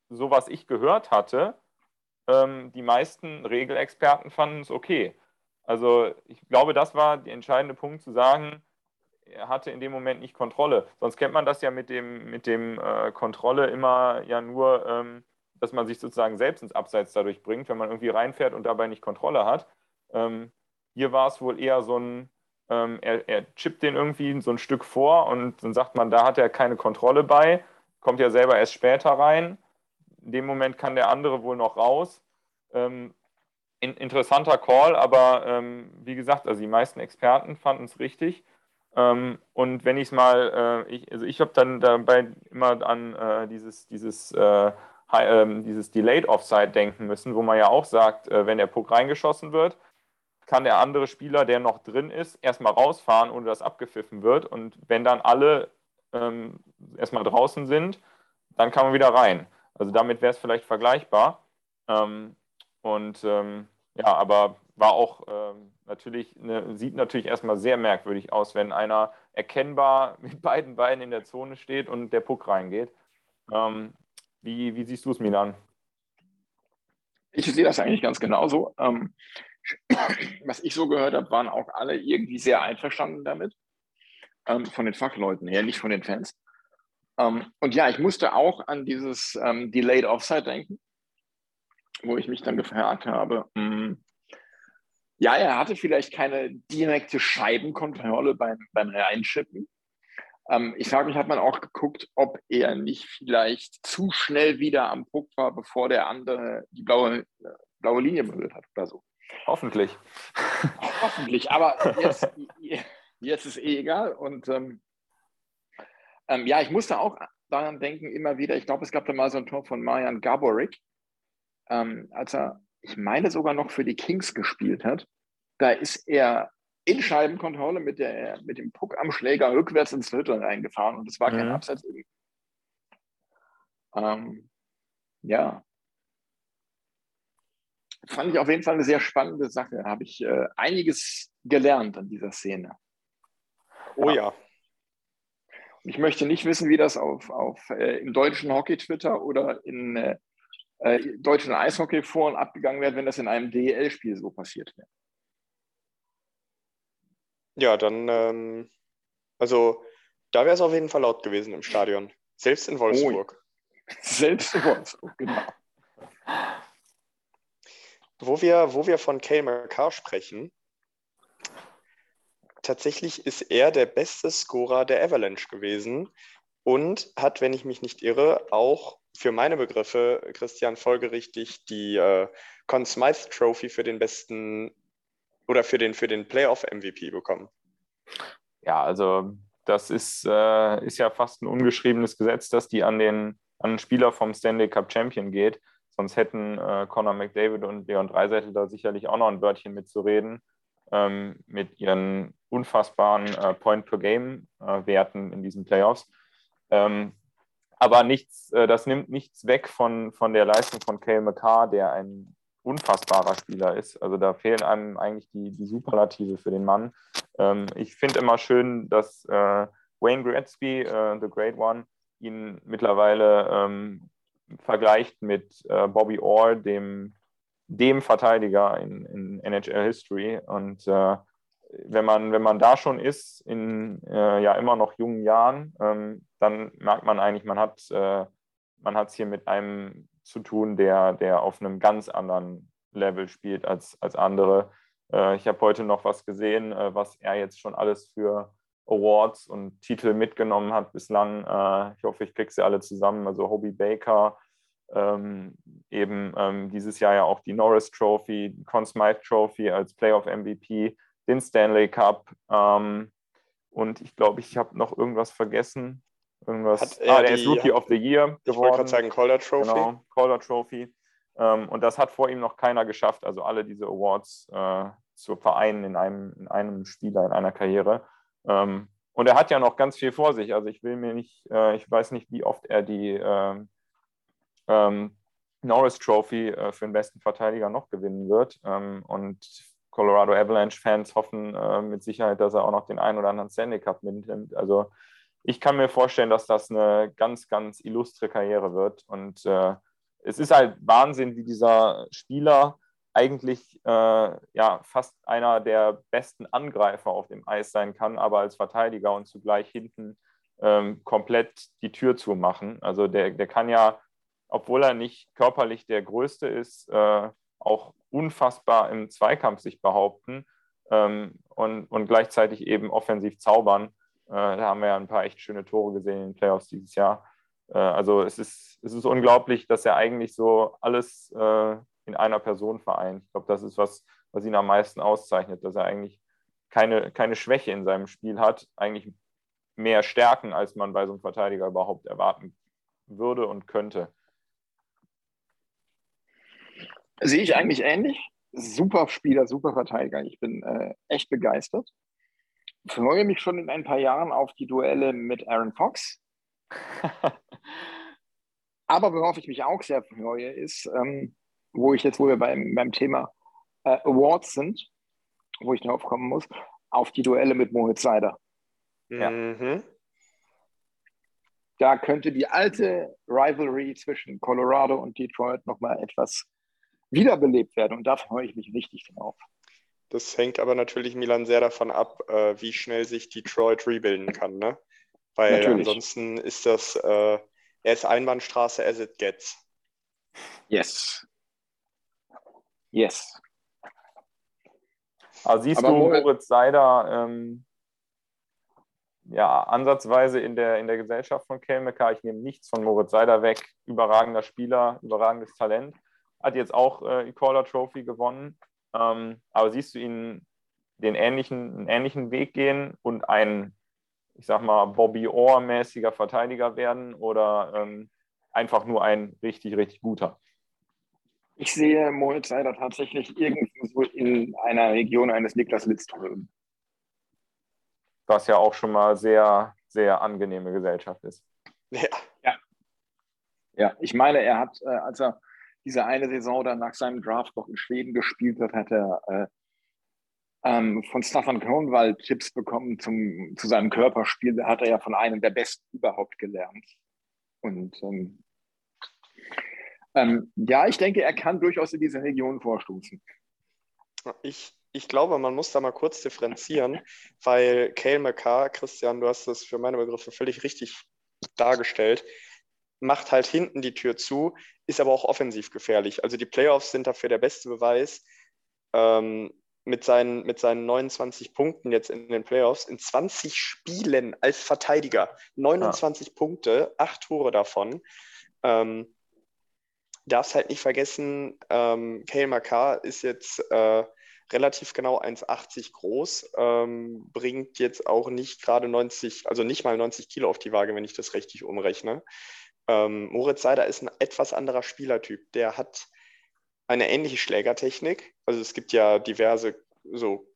so was ich gehört hatte, ähm, die meisten Regelexperten fanden es okay. Also ich glaube, das war der entscheidende Punkt zu sagen, er hatte in dem Moment nicht Kontrolle. Sonst kennt man das ja mit dem, mit dem äh, Kontrolle immer ja nur, ähm, dass man sich sozusagen selbst ins Abseits dadurch bringt, wenn man irgendwie reinfährt und dabei nicht Kontrolle hat. Ähm, hier war es wohl eher so ein, ähm, er, er chippt den irgendwie so ein Stück vor und dann sagt man, da hat er keine Kontrolle bei, kommt ja selber erst später rein. In dem Moment kann der andere wohl noch raus. Ähm, in, interessanter Call, aber ähm, wie gesagt, also die meisten Experten fanden es richtig. Ähm, und wenn ich es mal, äh, ich, also ich habe dann dabei immer an äh, dieses, dieses, äh, ähm, dieses Delayed Offside denken müssen, wo man ja auch sagt, äh, wenn der Puck reingeschossen wird, kann der andere Spieler, der noch drin ist, erstmal rausfahren, ohne dass abgepfiffen wird. Und wenn dann alle ähm, erstmal draußen sind, dann kann man wieder rein. Also damit wäre es vielleicht vergleichbar. Ähm, und ähm, ja, aber war auch ähm, natürlich, ne, sieht natürlich erstmal sehr merkwürdig aus, wenn einer erkennbar mit beiden Beinen in der Zone steht und der Puck reingeht. Ähm, wie, wie siehst du es, Milan? Ich sehe das eigentlich ganz genauso. Ähm, was ich so gehört habe, waren auch alle irgendwie sehr einverstanden damit. Ähm, von den Fachleuten her, nicht von den Fans. Ähm, und ja, ich musste auch an dieses ähm, Delayed Offside denken, wo ich mich dann gefragt habe, mh, hm, ja, er hatte vielleicht keine direkte Scheibenkontrolle beim, beim Reinschippen. Ähm, ich frage mich, hat man auch geguckt, ob er nicht vielleicht zu schnell wieder am Puck war, bevor der andere die blaue, äh, blaue Linie berührt hat oder so. Hoffentlich. Hoffentlich, aber jetzt, jetzt ist eh egal. Und ähm, ähm, ja, ich musste auch daran denken, immer wieder, ich glaube, es gab da mal so ein Tor von Marian Gaborik, ähm, als er ich meine sogar noch für die Kings gespielt hat. Da ist er in Scheibenkontrolle mit, der, mit dem Puck am Schläger rückwärts ins Viertel reingefahren und es war mhm. kein Absatz. Ähm, ja. Fand ich auf jeden Fall eine sehr spannende Sache. Habe ich äh, einiges gelernt an dieser Szene. Oh ja. ja. Ich möchte nicht wissen, wie das auf, auf äh, im deutschen Hockey-Twitter oder in äh, äh, deutschen Eishockey-Foren abgegangen wäre, wenn das in einem DEL-Spiel so passiert wäre. Ja, dann, ähm, also da wäre es auf jeden Fall laut gewesen im Stadion. Selbst in Wolfsburg. Oh, selbst in Wolfsburg, genau. Wo wir, wo wir von Kale McCarr sprechen, tatsächlich ist er der beste Scorer der Avalanche gewesen und hat, wenn ich mich nicht irre, auch für meine Begriffe, Christian, folgerichtig die äh, Conn Smythe Trophy für den besten oder für den, für den Playoff-MVP bekommen. Ja, also das ist, äh, ist ja fast ein ungeschriebenes Gesetz, dass die an den, an den Spieler vom Stanley Cup Champion geht. Sonst hätten äh, Conor McDavid und Leon Dreiseitel da sicherlich auch noch ein Wörtchen mitzureden ähm, mit ihren unfassbaren äh, Point-per-Game-Werten in diesen Playoffs. Ähm, aber nichts, äh, das nimmt nichts weg von, von der Leistung von Cale McCarr, der ein unfassbarer Spieler ist. Also da fehlen einem eigentlich die, die Superlative für den Mann. Ähm, ich finde immer schön, dass äh, Wayne Gretzky, äh, The Great One, ihn mittlerweile ähm, vergleicht mit äh, Bobby Orr, dem, dem Verteidiger in, in NHL History. Und äh, wenn man, wenn man da schon ist, in äh, ja immer noch jungen Jahren, ähm, dann merkt man eigentlich, man hat äh, man es hier mit einem zu tun, der, der auf einem ganz anderen Level spielt als, als andere. Äh, ich habe heute noch was gesehen, äh, was er jetzt schon alles für Awards und Titel mitgenommen hat bislang. Äh, ich hoffe, ich kriege sie alle zusammen. Also Hobie Baker, ähm, eben ähm, dieses Jahr ja auch die Norris Trophy, Conn Smythe Trophy als Playoff MVP den Stanley Cup. Ähm, und ich glaube, ich habe noch irgendwas vergessen. Irgendwas. ah, der die, ist Rookie of the Year geworden. Ich wollte gerade sagen, Calder Trophy. Genau, Calder Trophy. Ähm, und das hat vor ihm noch keiner geschafft, also alle diese Awards äh, zu vereinen in einem, in einem Spieler, in einer Karriere. Ähm, und er hat ja noch ganz viel vor sich. Also ich will mir nicht, äh, ich weiß nicht, wie oft er die ähm, ähm Norris Trophy äh, für den besten Verteidiger noch gewinnen wird. Ähm, und Colorado Avalanche-Fans hoffen äh, mit Sicherheit, dass er auch noch den einen oder anderen Stanley Cup mitnimmt. Also ich kann mir vorstellen, dass das eine ganz, ganz illustre Karriere wird. Und äh, es ist halt Wahnsinn, wie dieser Spieler eigentlich äh, ja fast einer der besten Angreifer auf dem Eis sein kann, aber als Verteidiger und zugleich hinten ähm, komplett die Tür zumachen. Also der, der kann ja, obwohl er nicht körperlich der Größte ist, äh, auch unfassbar im Zweikampf sich behaupten ähm, und, und gleichzeitig eben offensiv zaubern. Äh, da haben wir ja ein paar echt schöne Tore gesehen in den Playoffs dieses Jahr. Äh, also es ist, es ist unglaublich, dass er eigentlich so alles äh, in einer Person vereint. Ich glaube, das ist was, was ihn am meisten auszeichnet, dass er eigentlich keine, keine Schwäche in seinem Spiel hat, eigentlich mehr Stärken, als man bei so einem Verteidiger überhaupt erwarten würde und könnte. Sehe ich eigentlich ähnlich. Super Spieler, super Verteidiger. Ich bin äh, echt begeistert. Freue mich schon in ein paar Jahren auf die Duelle mit Aaron Fox. Aber worauf ich mich auch sehr freue, ist, ähm, wo ich jetzt, wo wir beim, beim Thema äh, Awards sind, wo ich darauf kommen muss, auf die Duelle mit Moritz Seider. Ja. Mhm. Da könnte die alte Rivalry zwischen Colorado und Detroit nochmal etwas wiederbelebt werden. Und da freue ich mich richtig drauf. Das hängt aber natürlich Milan sehr davon ab, äh, wie schnell sich Detroit rebuilden kann. Ne? Weil natürlich. ansonsten ist das, äh, er ist Einbahnstraße as it gets. Yes. Yes. Also siehst aber du Moritz Seider ähm, ja, ansatzweise in der, in der Gesellschaft von Kelmecker. Ich nehme nichts von Moritz Seider weg. Überragender Spieler, überragendes Talent. Hat jetzt auch äh, die Caller Trophy gewonnen. Ähm, aber siehst du ihn den ähnlichen, einen ähnlichen Weg gehen und ein, ich sag mal, Bobby Orr-mäßiger Verteidiger werden oder ähm, einfach nur ein richtig, richtig guter? Ich sehe Moritz Seider tatsächlich irgendwo in einer Region eines Niklas Lidström was ja auch schon mal sehr, sehr angenehme Gesellschaft ist. Ja. Ja, ja ich meine, er hat, äh, als er diese eine Saison dann nach seinem Draft noch in Schweden gespielt hat, hat er äh, ähm, von Staffan Kronwald Tipps bekommen zum, zu seinem Körperspiel. Da hat er ja von einem der Besten überhaupt gelernt. Und ähm, ähm, ja, ich denke, er kann durchaus in diese Region vorstoßen. Ich ich glaube, man muss da mal kurz differenzieren, weil Kale McCarr, Christian, du hast das für meine Begriffe völlig richtig dargestellt, macht halt hinten die Tür zu, ist aber auch offensiv gefährlich. Also die Playoffs sind dafür der beste Beweis. Ähm, mit seinen, mit seinen 29 Punkten jetzt in den Playoffs, in 20 Spielen als Verteidiger. 29 ja. Punkte, acht Tore davon. Ähm, darfst halt nicht vergessen, ähm, Kale McCarr ist jetzt äh, relativ genau 1,80 groß, ähm, bringt jetzt auch nicht gerade 90, also nicht mal 90 Kilo auf die Waage, wenn ich das richtig umrechne. Ähm, Moritz Seider ist ein etwas anderer Spielertyp. Der hat eine ähnliche Schlägertechnik. Also es gibt ja diverse so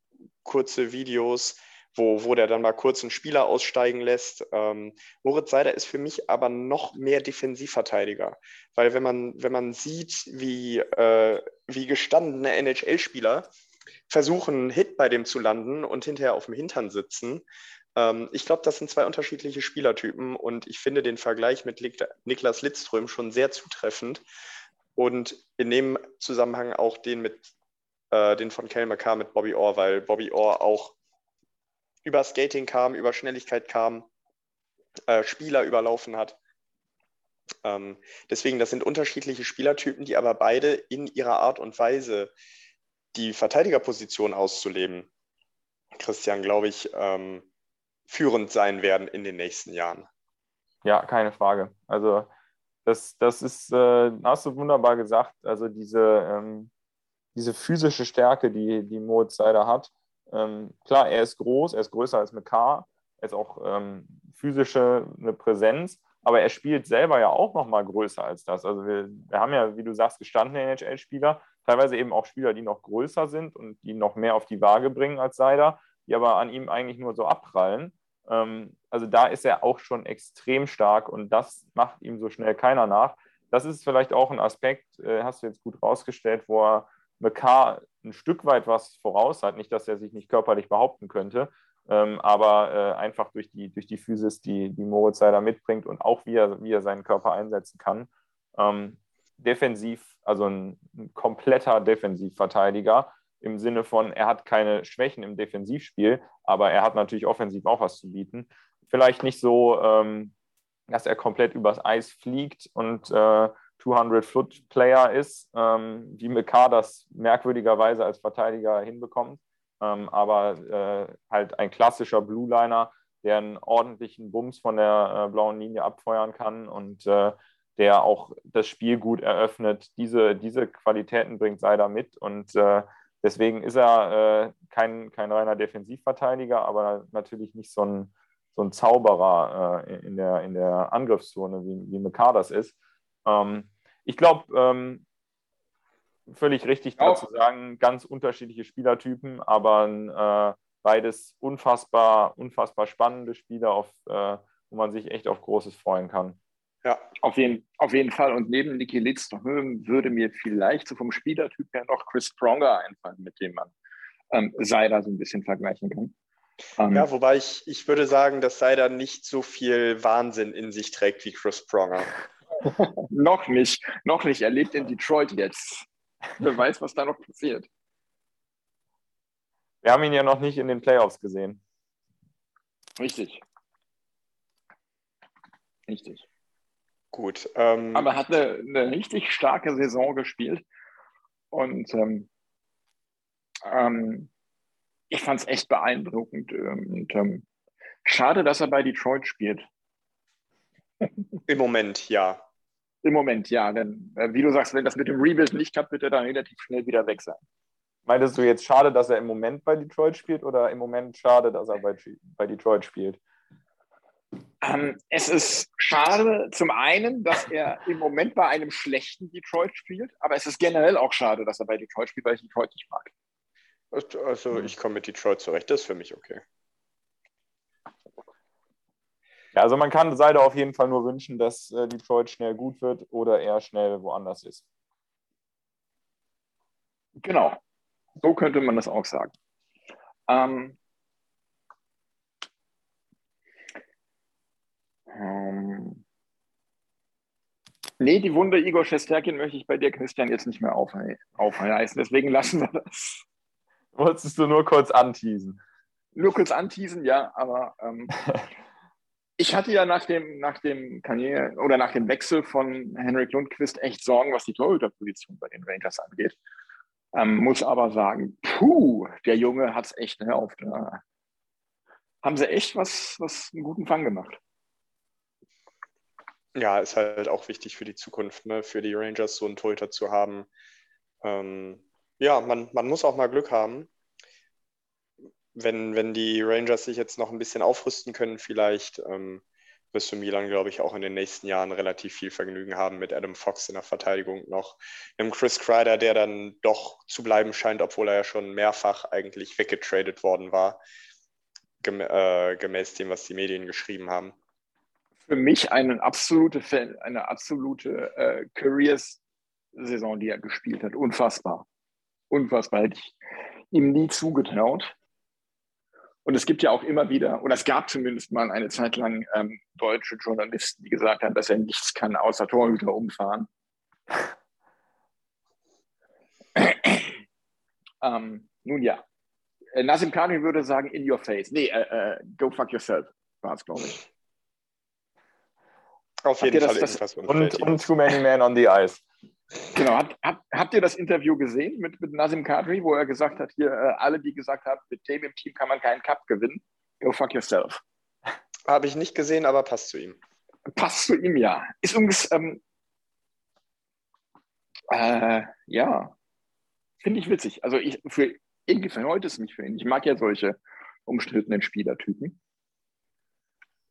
kurze Videos, wo, wo der dann mal kurz einen Spieler aussteigen lässt. Ähm, Moritz Seider ist für mich aber noch mehr Defensivverteidiger, weil wenn man, wenn man sieht, wie, äh, wie gestandene NHL-Spieler versuchen, einen Hit bei dem zu landen und hinterher auf dem Hintern sitzen. Ähm, ich glaube, das sind zwei unterschiedliche Spielertypen und ich finde den Vergleich mit Niklas Lidström schon sehr zutreffend und in dem Zusammenhang auch den mit äh, den von Kel McCarr mit Bobby Orr, weil Bobby Orr auch über Skating kam, über Schnelligkeit kam, äh, Spieler überlaufen hat. Ähm, deswegen, das sind unterschiedliche Spielertypen, die aber beide in ihrer Art und Weise die Verteidigerposition auszuleben, Christian, glaube ich, ähm, führend sein werden in den nächsten Jahren. Ja, keine Frage. Also das, das ist, äh, hast du wunderbar gesagt, also diese, ähm, diese physische Stärke, die, die Moritz Seider hat. Ähm, klar, er ist groß, er ist größer als McCarr, er ist auch ähm, physische eine Präsenz, aber er spielt selber ja auch noch mal größer als das. Also wir, wir haben ja, wie du sagst, gestandene NHL-Spieler, teilweise eben auch Spieler, die noch größer sind und die noch mehr auf die Waage bringen als Seider, die aber an ihm eigentlich nur so abprallen. Ähm, also da ist er auch schon extrem stark und das macht ihm so schnell keiner nach. Das ist vielleicht auch ein Aspekt, äh, hast du jetzt gut rausgestellt, wo er McCarr ein Stück weit was voraus hat. Nicht, dass er sich nicht körperlich behaupten könnte, ähm, aber äh, einfach durch die, durch die Physis, die, die Moritz Seider mitbringt und auch wie er, wie er seinen Körper einsetzen kann. Ähm, defensiv also ein, ein kompletter Defensivverteidiger im Sinne von, er hat keine Schwächen im Defensivspiel, aber er hat natürlich offensiv auch was zu bieten. Vielleicht nicht so, ähm, dass er komplett übers Eis fliegt und äh, 200-Foot-Player ist, ähm, wie McCarr das merkwürdigerweise als Verteidiger hinbekommt, ähm, aber äh, halt ein klassischer Blue-Liner, der einen ordentlichen Bums von der äh, blauen Linie abfeuern kann und äh, der auch das Spiel gut eröffnet. Diese, diese Qualitäten bringt Seider mit und äh, deswegen ist er, äh, kein, kein reiner Defensivverteidiger, aber natürlich nicht so ein, so ein Zauberer äh, in, der, in der Angriffszone, wie, wie McCarr das ist. Ähm, ich glaube, ähm, völlig richtig Auch. dazu sagen, ganz unterschiedliche Spielertypen, aber äh, beides unfassbar, unfassbar spannende Spiele, auf, äh, wo man sich echt auf Großes freuen kann. Ja, Auf jeden, auf jeden Fall. Und neben Niki Lidström würde mir vielleicht so vom Spielertyp her noch Chris Pronger einfallen, mit dem man ähm, Seider so ein bisschen vergleichen kann. Ähm, ja wobei ich, ich würde sagen, dass Seider nicht so viel Wahnsinn in sich trägt wie Chris Pronger. Noch nicht, noch nicht. Er lebt in Detroit jetzt. Wer weiß, was da noch passiert. Wir haben ihn ja noch nicht in den Playoffs gesehen. Richtig. Richtig. Gut. Ähm, Aber er hat eine, eine richtig starke Saison gespielt. Und ähm, ähm, ich fand es echt beeindruckend. Und, ähm, schade, dass er bei Detroit spielt. Im Moment, ja. Im Moment, ja. Denn äh, wie du sagst, wenn das mit dem Rebuild nicht klappt, wird er dann relativ schnell wieder weg sein. Meintest du jetzt schade, dass er im Moment bei Detroit spielt oder im Moment schade, dass er bei, bei Detroit spielt? Ähm, es ist schade, zum einen, dass er im Moment bei einem schlechten Detroit spielt, aber es ist generell auch schade, dass er bei Detroit spielt, weil ich Detroit nicht mag. Also ich komme mit Detroit zurecht, das ist für mich okay. Ja, also man kann Seider auf jeden Fall nur wünschen, dass äh, Detroit schnell gut wird oder er schnell woanders ist. Genau. So könnte man das auch sagen. Ähm, ähm, nee, die Wunde Igor Shesterkin möchte ich bei dir, Christian, jetzt nicht mehr aufhe aufreißen. Deswegen lassen wir das. Wolltest du nur kurz anteasen? Nur kurz anteasen, ja, aber ähm, ich hatte ja nach dem, nach dem Karriere oder nach dem Wechsel von Henrik Lundqvist echt Sorgen, was die Torhüterposition bei den Rangers angeht. Ähm, muss aber sagen, puh, der Junge hat es echt auf. Da haben sie echt was, was einen guten Fang gemacht. Ja, ist halt auch wichtig für die Zukunft, ne? für die Rangers so einen Torhüter zu haben. Ähm, ja, man, man muss auch mal Glück haben. Wenn, wenn die Rangers sich jetzt noch ein bisschen aufrüsten können, vielleicht ähm, wirst du Milan, glaube ich, auch in den nächsten Jahren relativ viel Vergnügen haben mit Adam Fox in der Verteidigung noch. Einem Chris Kreider, der dann doch zu bleiben scheint, obwohl er ja schon mehrfach eigentlich weggetradet worden war, gem äh, gemäß dem, was die Medien geschrieben haben. Für mich eine absolute, eine absolute äh, Careers-Saison, die er gespielt hat. Unfassbar. Unfassbar. Hätte ich ihm nie zugetraut. Und es gibt ja auch immer wieder, oder es gab zumindest mal eine Zeit lang ähm, deutsche Journalisten, die gesagt haben, dass er nichts kann, außer Torhüter umfahren. ähm, nun ja. Äh, Nassim Kadri würde sagen, in your face. Nee, äh, äh, go fuck yourself, war es, glaube ich. Auf jeden Fall das- irgendwas Und, und Too Many Men on the Ice. Genau. Habt, habt, habt ihr das Interview gesehen mit, mit Nazim Kadri, wo er gesagt hat, hier, äh, alle, die gesagt haben, mit dem im Team kann man keinen Cup gewinnen, go fuck yourself. Habe ich nicht gesehen, aber passt zu ihm. Passt zu ihm ja. Ist übrigens, ähm, äh, ja, finde ich witzig. Also ich, für, irgendwie verneut es mich für ihn. Ich mag ja solche umstrittenen Spielertypen.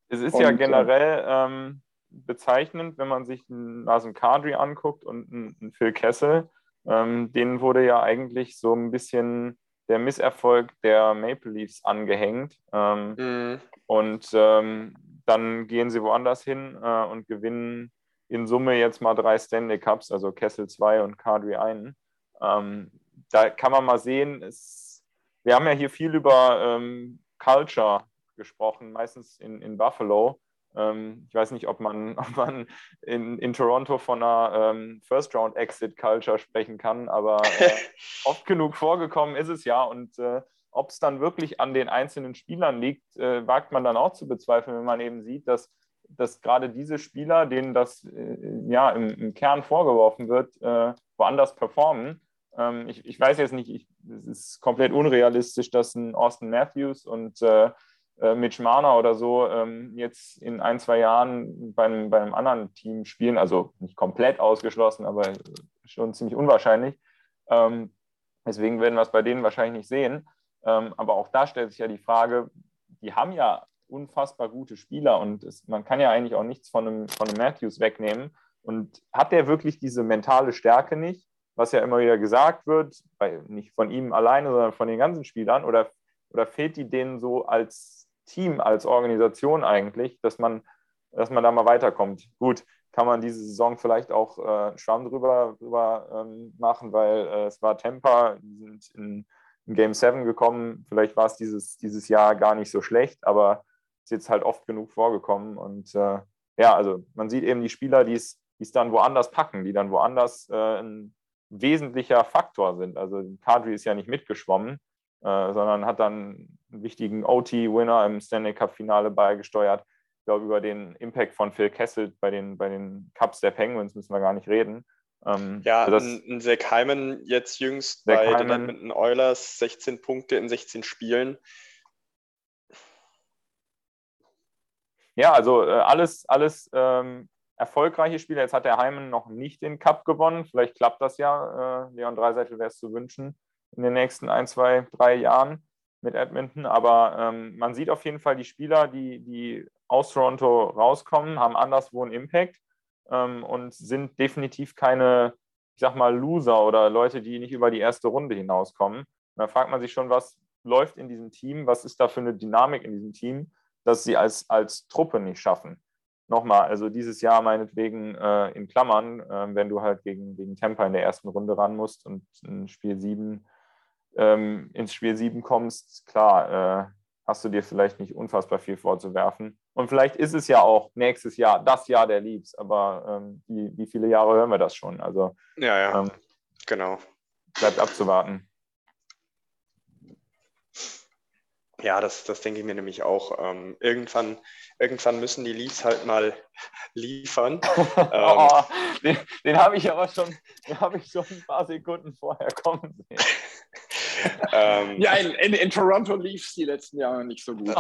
Es ist Und, ja äh, generell ähm, bezeichnend, wenn man sich einen Nasim Kadri anguckt und einen, einen Phil Kessel. Ähm, denen wurde ja eigentlich so ein bisschen der Misserfolg der Maple Leafs angehängt. Ähm, Mhm. und ähm, dann gehen sie woanders hin äh, und gewinnen in Summe jetzt mal drei Stanley Cups, also Kessel 2 und Kadri einen. Ähm, da kann man mal sehen, es, wir haben ja hier viel über ähm, Culture gesprochen, meistens in, in Buffalo. Ähm, ich weiß nicht, ob man, ob man in, in Toronto von einer ähm, First-Round-Exit-Culture sprechen kann, aber äh, oft genug vorgekommen ist es ja. Und äh, ob es dann wirklich an den einzelnen Spielern liegt, äh, wagt man dann auch zu bezweifeln, wenn man eben sieht, dass, dass gerade diese Spieler, denen das äh, ja im, im, Kern vorgeworfen wird, äh, woanders performen. Ähm, ich, ich, weiß jetzt nicht, ich, es ist komplett unrealistisch, dass ein Austin Matthews und äh, Mitch Marner oder so ähm, jetzt in ein, zwei Jahren bei einem, bei einem anderen Team spielen, also nicht komplett ausgeschlossen, aber schon ziemlich unwahrscheinlich. Ähm, deswegen werden wir es bei denen wahrscheinlich nicht sehen. Ähm, aber auch da stellt sich ja die Frage, die haben ja unfassbar gute Spieler und es, man kann ja eigentlich auch nichts von einem, von einem Matthews wegnehmen. Und hat der wirklich diese mentale Stärke nicht, was ja immer wieder gesagt wird, bei, nicht von ihm alleine, sondern von den ganzen Spielern? Oder, oder fehlt die denen so als Team, als Organisation eigentlich, dass man, dass man da mal weiterkommt? Gut, kann man diese Saison vielleicht auch äh, Schwamm drüber, drüber ähm, machen, weil äh, es war Temper, die sind in, in, Game 7 gekommen. Vielleicht war es dieses, dieses Jahr gar nicht so schlecht, aber ist jetzt halt oft genug vorgekommen. Und äh, ja, also man sieht eben die Spieler, die es dann woanders packen, die dann woanders äh, ein wesentlicher Faktor sind. Also Kadri ist ja nicht mitgeschwommen, äh, sondern hat dann wichtigen OT-Winner im Stanley Cup-Finale beigesteuert. Ich glaube, über den Impact von Phil Kessel bei den, bei den Cups der Penguins müssen wir gar nicht reden. Ähm, ja, also ein, ein Zach Hyman jetzt jüngst Zach bei Hyman, den Edmonton Oilers, 16 Punkte in 16 Spielen. Ja, also äh, alles, alles ähm, erfolgreiche Spieler. Jetzt hat der Heimen noch nicht den Cup gewonnen. Vielleicht klappt das ja. Äh, Leon Dreiseitel wäre es zu wünschen in den nächsten ein, zwei, drei Jahren mit Edmonton. Aber ähm, man sieht auf jeden Fall die Spieler, die, die aus Toronto rauskommen, haben anderswo einen Impact ähm, und sind definitiv keine, ich sag mal, Loser oder Leute, die nicht über die erste Runde hinauskommen. Und da fragt man sich schon, was läuft in diesem Team, was ist da für eine Dynamik in diesem Team? dass sie als, als Truppe nicht schaffen. Nochmal, also dieses Jahr meinetwegen äh, in Klammern, äh, wenn du halt gegen, gegen Tampa in der ersten Runde ran musst und in Spiel 7 ähm, ins Spiel 7 kommst, klar, äh, hast du dir vielleicht nicht unfassbar viel vorzuwerfen. Und vielleicht ist es ja auch nächstes Jahr das Jahr der Leaves, aber ähm, wie, wie viele Jahre hören wir das schon? Also ja, ja, ähm, genau. Bleibt abzuwarten. Ja, das, das denke ich mir nämlich auch. Ähm, irgendwann, irgendwann müssen die Leafs halt mal liefern. ähm, oh, den, den habe ich aber schon, den ich schon ein paar Sekunden vorher kommen sehen. ähm, ja, in, in, in, Toronto lief es die letzten Jahre nicht so gut.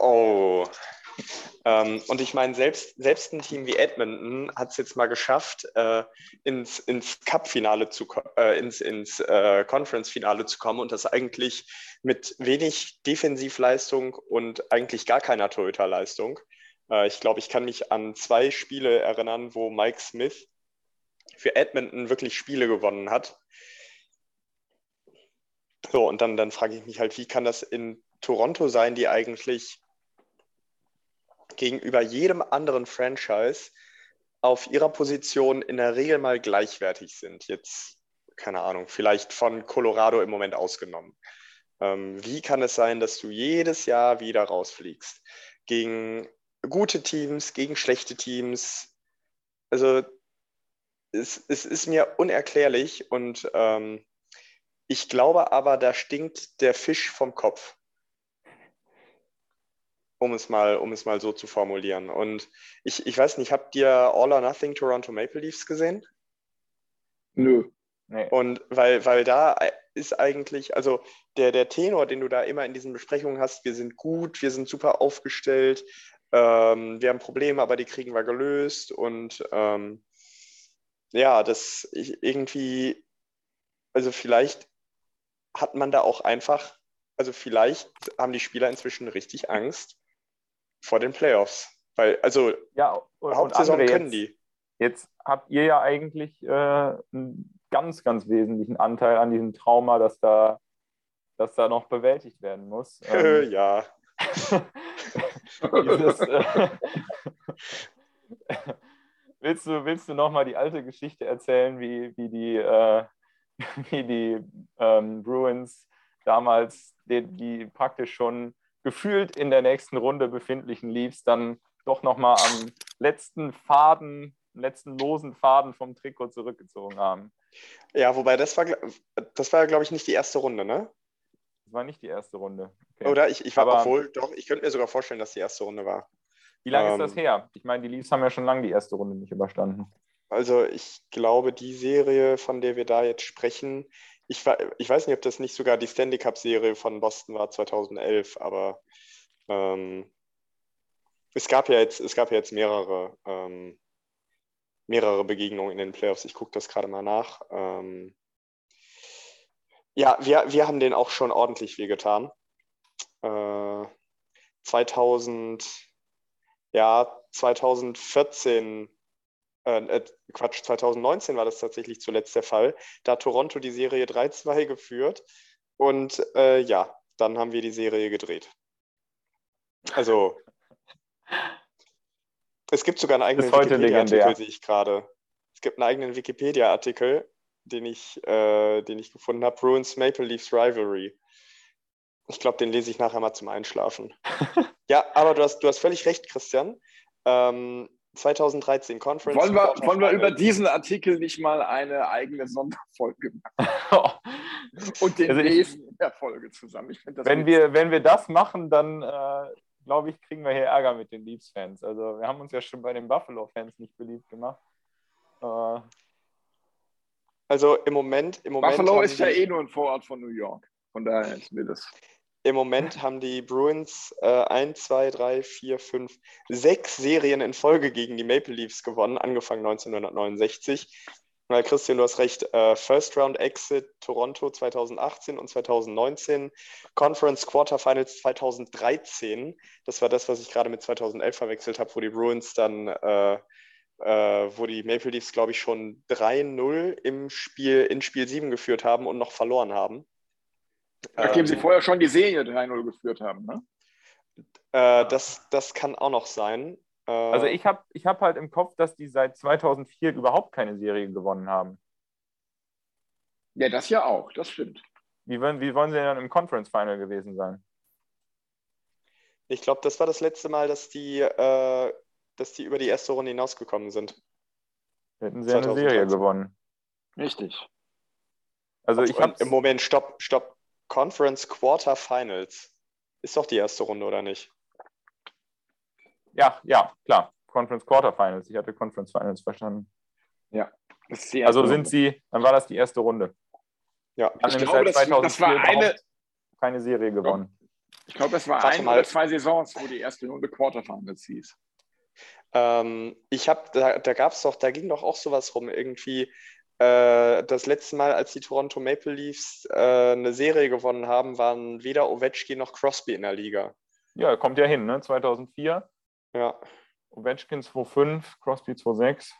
oh. Ähm, und ich meine, selbst, selbst ein Team wie Edmonton hat es jetzt mal geschafft, äh, ins, ins Cup-Finale zu äh, ins, ins äh, Conference-Finale zu kommen und das eigentlich mit wenig Defensivleistung und eigentlich gar keiner Torhüterleistung. Äh, ich glaube, ich kann mich an zwei Spiele erinnern, wo Mike Smith für Edmonton wirklich Spiele gewonnen hat. So, und dann, dann frage ich mich halt, wie kann das in Toronto sein, die eigentlich gegenüber jedem anderen Franchise auf ihrer Position in der Regel mal gleichwertig sind. Jetzt, keine Ahnung, vielleicht von Colorado im Moment ausgenommen. Ähm, wie kann es sein, dass du jedes Jahr wieder rausfliegst? Gegen gute Teams, gegen schlechte Teams. Also es, es ist mir unerklärlich und ähm, ich glaube aber, da stinkt der Fisch vom Kopf um es mal, um es mal so zu formulieren. Und ich, ich weiß nicht, habt ihr All or Nothing Toronto Maple Leafs gesehen? Nö. Nee. Und weil, weil da ist eigentlich, also der, der Tenor, den du da immer in diesen Besprechungen hast, wir sind gut, wir sind super aufgestellt, ähm, wir haben Probleme, aber die kriegen wir gelöst. Und ähm, ja, das ich, irgendwie, also vielleicht hat man da auch einfach, also vielleicht haben die Spieler inzwischen richtig Angst, vor den Playoffs. Weil, also, ja, und, Hauptsaison und können jetzt, die. Jetzt habt ihr ja eigentlich äh, einen ganz, ganz wesentlichen Anteil an diesem Trauma, dass da, dass da noch bewältigt werden muss. Ähm, ja. dieses, äh, willst du, willst du nochmal die alte Geschichte erzählen, wie, wie die, äh, wie die ähm, Bruins damals, die, die praktisch schon gefühlt in der nächsten Runde befindlichen Leafs dann doch nochmal am letzten Faden, letzten losen Faden vom Trikot zurückgezogen haben. Ja, wobei das war, das war glaube ich, nicht die erste Runde, ne? Das war nicht die erste Runde. Okay. Oder ich, ich war, Aber, obwohl, doch, ich könnte mir sogar vorstellen, dass die erste Runde war. Wie lange ähm, ist das her? Ich meine, die Leafs haben ja schon lange die erste Runde nicht überstanden. Also ich glaube, die Serie, von der wir da jetzt sprechen, ich, ich weiß nicht, ob das nicht sogar die Stanley Cup-Serie von Boston war 2011, aber ähm, es gab ja jetzt, es gab ja jetzt mehrere, ähm, mehrere Begegnungen in den Playoffs. Ich gucke das gerade mal nach. Ähm, Ja, wir, wir haben den auch schon ordentlich wehgetan. Äh, 2000, ja, 2014, äh, äh, Quatsch, 2019 war das tatsächlich zuletzt der Fall. Da hat Toronto die Serie 3-2 geführt und äh, ja, dann haben wir die Serie gedreht. Also, es gibt sogar einen eigenen Wikipedia-Artikel, sehe ich gerade. Es gibt einen eigenen Wikipedia-Artikel, den ich, äh, den ich gefunden habe, Bruins Maple Leafs Rivalry. Ich glaube, den lese ich nachher mal zum Einschlafen. ja, aber du hast, du hast völlig recht, Christian. Ähm, 2013 Conference. Wollen wir, wollen wir über diesen Artikel nicht mal eine eigene Sonderfolge machen? Und den also lesen in der Folge zusammen. wenn, wir, wenn wir das machen, dann äh, glaube ich, kriegen wir hier Ärger mit den Leafs-Fans. Also wir haben uns ja schon bei den Buffalo-Fans nicht beliebt gemacht. Äh, also im Moment, im Moment. Buffalo ist ja eh nur ein Vorort von New York. Von daher ist mir das. Im Moment haben die Bruins äh, 1, 2, 3, 4, 5, 6 Serien in Folge gegen die Maple Leafs gewonnen, angefangen 1969. Weil Christian, du hast recht, äh, First Round Exit Toronto 2018 und 2019, Conference Quarterfinals 2013. Das war das, was ich gerade mit 2011 verwechselt habe, wo die Bruins dann äh, äh, wo die Maple Leafs, glaube ich, schon 3-0 im Spiel, in Spiel 7 geführt haben und noch verloren haben. Nachdem ähm, sie vorher schon die Serie 3-0 geführt haben, ne? Äh, das, das kann auch noch sein. Äh, also ich habe ich hab halt im Kopf, dass die seit 2004 überhaupt keine Serie gewonnen haben. Ja, das ja auch, das stimmt. Wie, wie wollen sie denn dann im Conference Final gewesen sein? Ich glaube, das war das letzte Mal, dass die äh, dass die über die erste Runde hinausgekommen sind. Hätten sie 2013. eine Serie gewonnen. Richtig. Also ich habe im Moment stopp, stopp. Conference Quarterfinals ist doch die erste Runde oder nicht? Ja, ja, klar. Conference Quarterfinals. Ich hatte Conference Finals verstanden. Ja. also sind Runde. sie, dann war das die erste Runde. Ja. Dann ich glaube, das, das, war eine keine Serie gewonnen. Ich glaube, es war ein oder zwei Saisons, wo die erste Runde Quarterfinals hieß. Ähm, ich habe, da, da gab es doch, da ging doch auch sowas rum, irgendwie äh, das letzte Mal, als die Toronto Maple Leafs äh, eine Serie gewonnen haben, waren weder Ovechkin noch Crosby in der Liga. Ja, kommt ja hin, ne? 2004. Ja. Ovechkin 2,5, Crosby 2,6.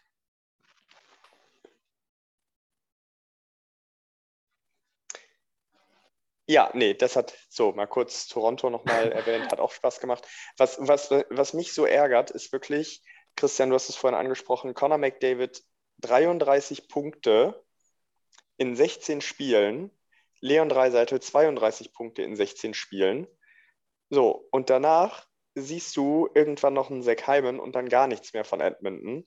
Ja, nee, das hat so mal kurz Toronto nochmal erwähnt, hat auch Spaß gemacht. Was, was, was mich so ärgert, ist wirklich, Christian, du hast es vorhin angesprochen, Conor McDavid 33 Punkte in 16 Spielen, Leon Dreiseitel 32 Punkte in 16 Spielen. So, und danach siehst du irgendwann noch einen Zach Hyman und dann gar nichts mehr von Edmonton.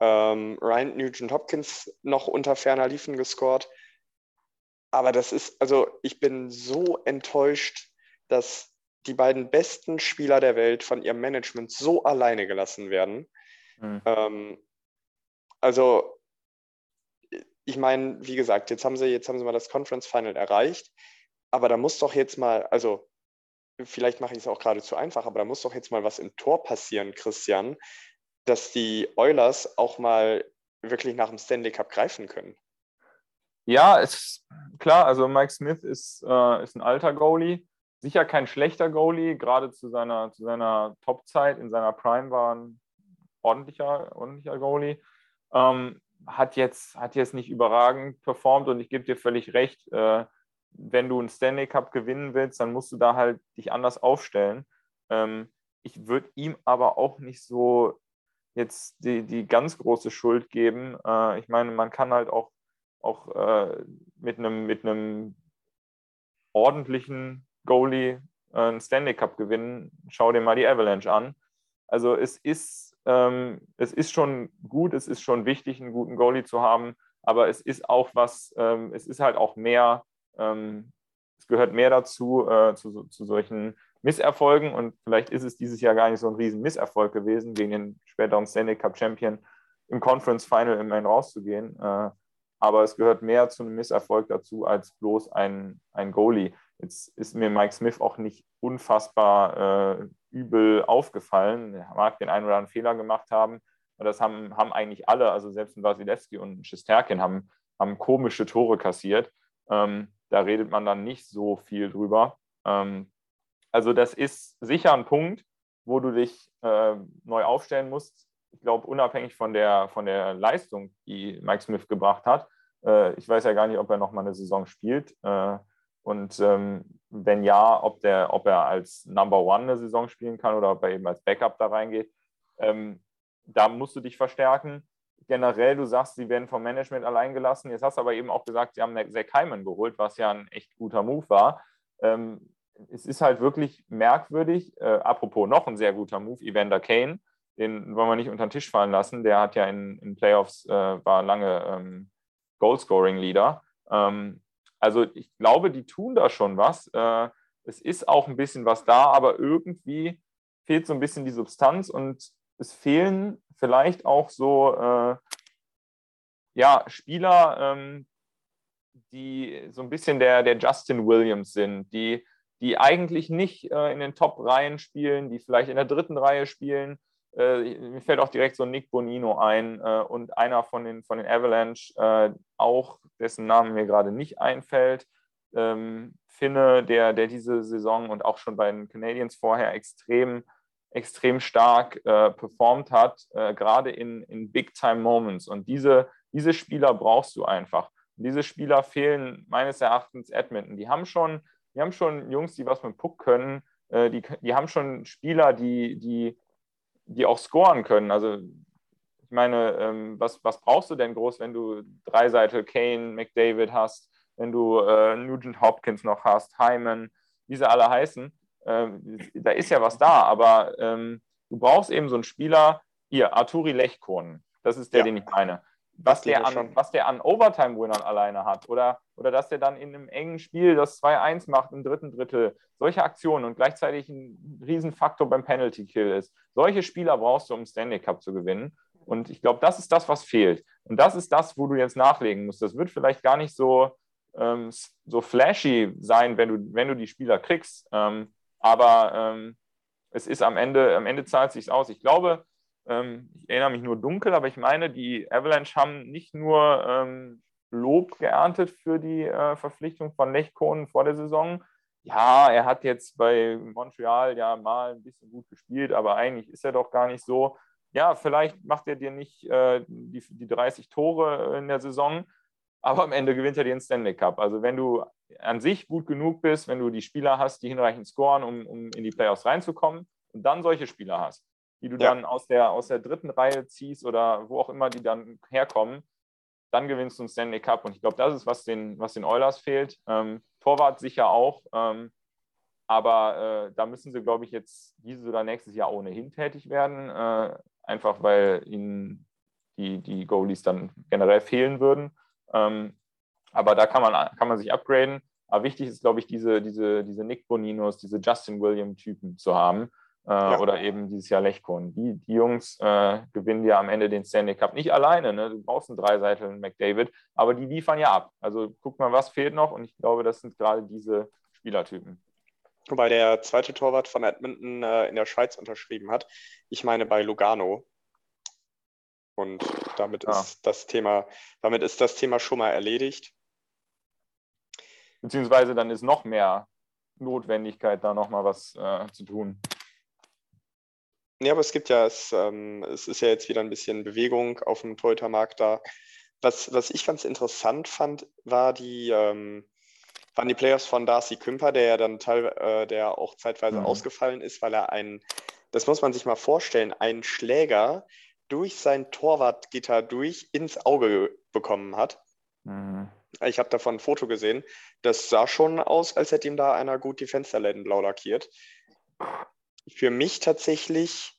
Ähm, Ryan Nugent Hopkins noch unter ferner Liefen gescored. Aber das ist, also ich bin so enttäuscht, dass die beiden besten Spieler der Welt von ihrem Management so alleine gelassen werden. Mhm. Ähm, also, ich meine, wie gesagt, jetzt haben sie, jetzt haben sie mal das Conference Final erreicht, aber da muss doch jetzt mal, also vielleicht mache ich es auch gerade zu einfach, aber da muss doch jetzt mal was im Tor passieren, Christian, dass die Oilers auch mal wirklich nach dem Stanley Cup greifen können. Ja, ist klar, also Mike Smith ist, äh, ist ein alter Goalie, sicher kein schlechter Goalie, gerade zu seiner, zu seiner Top-Zeit in seiner Prime war ein ordentlicher, ordentlicher Goalie. Ähm, hat, jetzt, hat jetzt nicht überragend performt und ich gebe dir völlig recht, äh, wenn du einen Stanley Cup gewinnen willst, dann musst du da halt dich anders aufstellen. Ähm, ich würde ihm aber auch nicht so jetzt die, die ganz große Schuld geben. Äh, ich meine, man kann halt auch auch äh, mit einem mit ordentlichen Goalie äh, einen Stanley Cup gewinnen. Schau dir mal die Avalanche an. Also es ist, ähm, es ist schon gut, es ist schon wichtig, einen guten Goalie zu haben, aber es ist auch was, ähm, es ist halt auch mehr, ähm, es gehört mehr dazu, äh, zu, zu solchen Misserfolgen und vielleicht ist es dieses Jahr gar nicht so ein riesen Misserfolg gewesen, gegen den späteren Stanley Cup Champion im Conference Final immerhin rauszugehen. Äh, aber es gehört mehr zu einem Misserfolg dazu als bloß ein, ein Goalie. Jetzt ist mir Mike Smith auch nicht unfassbar äh, übel aufgefallen. Er mag den einen oder anderen Fehler gemacht haben. Das haben, haben eigentlich alle, also selbst ein Wasilewski und ein Schisterkin haben, haben komische Tore kassiert. Ähm, da redet man dann nicht so viel drüber. Ähm, also das ist sicher ein Punkt, wo du dich äh, neu aufstellen musst. Ich glaube, unabhängig von der, von der Leistung, die Mike Smith gebracht hat. Äh, ich weiß ja gar nicht, ob er noch mal eine Saison spielt. Äh, und ähm, wenn ja, ob, der, ob er als Number One eine Saison spielen kann oder ob er eben als Backup da reingeht. Ähm, da musst du dich verstärken. Generell, du sagst, sie werden vom Management allein gelassen. Jetzt hast du aber eben auch gesagt, sie haben Zach Hyman geholt, was ja ein echt guter Move war. Ähm, es ist halt wirklich merkwürdig. Äh, apropos noch ein sehr guter Move, Evander Kane, den wollen wir nicht unter den Tisch fallen lassen. Der hat ja in, in Playoffs, äh, war lange ähm, Goalscoring-Leader. Ähm, also ich glaube, die tun da schon was. Äh, es ist auch ein bisschen was da, aber irgendwie fehlt so ein bisschen die Substanz und es fehlen vielleicht auch so äh, ja, Spieler, ähm, die so ein bisschen der, der Justin Williams sind, die, die eigentlich nicht äh, in den Top-Reihen spielen, die vielleicht in der dritten Reihe spielen. Äh, mir fällt auch direkt so Nick Bonino ein äh, und einer von den, von den Avalanche, äh, auch dessen Namen mir gerade nicht einfällt. Ähm, Finne, der, der diese Saison und auch schon bei den Canadiens vorher extrem extrem stark äh, performt hat, äh, gerade in, in Big-Time-Moments. Und diese, diese Spieler brauchst du einfach. Und diese Spieler fehlen meines Erachtens Edmonton. Die haben schon, die haben schon Jungs, die was mit Puck können. Äh, die, die haben schon Spieler, die, die, die auch scoren können. Also ich meine, ähm, was, was brauchst du denn groß, wenn du Dreiseitel Kane, McDavid hast, wenn du äh, Nugent Hopkins noch hast, Hyman, wie sie alle heißen? Ähm, da ist ja was da, aber ähm, du brauchst eben so einen Spieler, hier, Arturi Lechkonen, das ist der, ja. den ich meine. Was der, an, was der an Overtime-Winnern alleine hat oder, oder dass der dann in einem engen Spiel das 2-1 macht im dritten Drittel, solche Aktionen und gleichzeitig ein Riesenfaktor beim Penalty-Kill ist. Solche Spieler brauchst du, um Stanley Cup zu gewinnen. Und ich glaube, das ist das, was fehlt. Und das ist das, wo du jetzt nachlegen musst. Das wird vielleicht gar nicht so, ähm, so flashy sein, wenn du, wenn du die Spieler kriegst. Ähm, aber ähm, es ist am Ende, am Ende zahlt es sich aus. Ich glaube, ich erinnere mich nur dunkel, aber ich meine, die Avalanche haben nicht nur ähm, Lob geerntet für die äh, Verpflichtung von Lechkonen vor der Saison. Ja, er hat jetzt bei Montreal ja mal ein bisschen gut gespielt, aber eigentlich ist er doch gar nicht so. Ja, vielleicht macht er dir nicht äh, die, die 30 Tore in der Saison, aber am Ende gewinnt er den Stanley Cup. Also wenn du an sich gut genug bist, wenn du die Spieler hast, die hinreichend scoren, um, um in die Playoffs reinzukommen und dann solche Spieler hast, die du ja. dann aus der, aus der dritten Reihe ziehst oder wo auch immer die dann herkommen, dann gewinnst du einen Stanley Cup. Und ich glaube, das ist, was den, was den Oilers fehlt. Ähm, Torwart sicher auch. Ähm, aber äh, da müssen sie, glaube ich, jetzt dieses oder nächstes Jahr ohnehin tätig werden. Äh, einfach weil ihnen die, die Goalies dann generell fehlen würden. Ähm, aber da kann man, kann man sich upgraden. Aber wichtig ist, glaube ich, diese, diese, diese Nick Boninos, diese Justin William-Typen zu haben. Äh, ja. Oder eben dieses Jahr Lechkon. Die, die Jungs äh, gewinnen ja am Ende den Stanley Cup. Nicht alleine, ne? du brauchst einen Dreiseitel, McDavid, aber die liefern ja ab. Also guck mal, was fehlt noch. Und ich glaube, das sind gerade diese Spielertypen. Wobei der zweite Torwart von Edmonton äh, in der Schweiz unterschrieben hat. Ich meine bei Lugano. Und damit ja. ist das Thema, damit ist das Thema schon mal erledigt. Beziehungsweise dann ist noch mehr Notwendigkeit, da nochmal was äh, zu tun. Ja, aber es gibt ja, es, ähm, es ist ja jetzt wieder ein bisschen Bewegung auf dem Toyota-Markt da. Was, was ich ganz interessant fand, war die, ähm, waren die Playoffs von Darcy Kümper, der ja dann teil, äh, der auch zeitweise mhm. ausgefallen ist, weil er einen, das muss man sich mal vorstellen, einen Schläger durch sein Torwartgitter durch ins Auge bekommen hat. Mhm. Ich habe davon ein Foto gesehen. Das sah schon aus, als hätte ihm da einer gut die Fensterläden blau lackiert. Für mich tatsächlich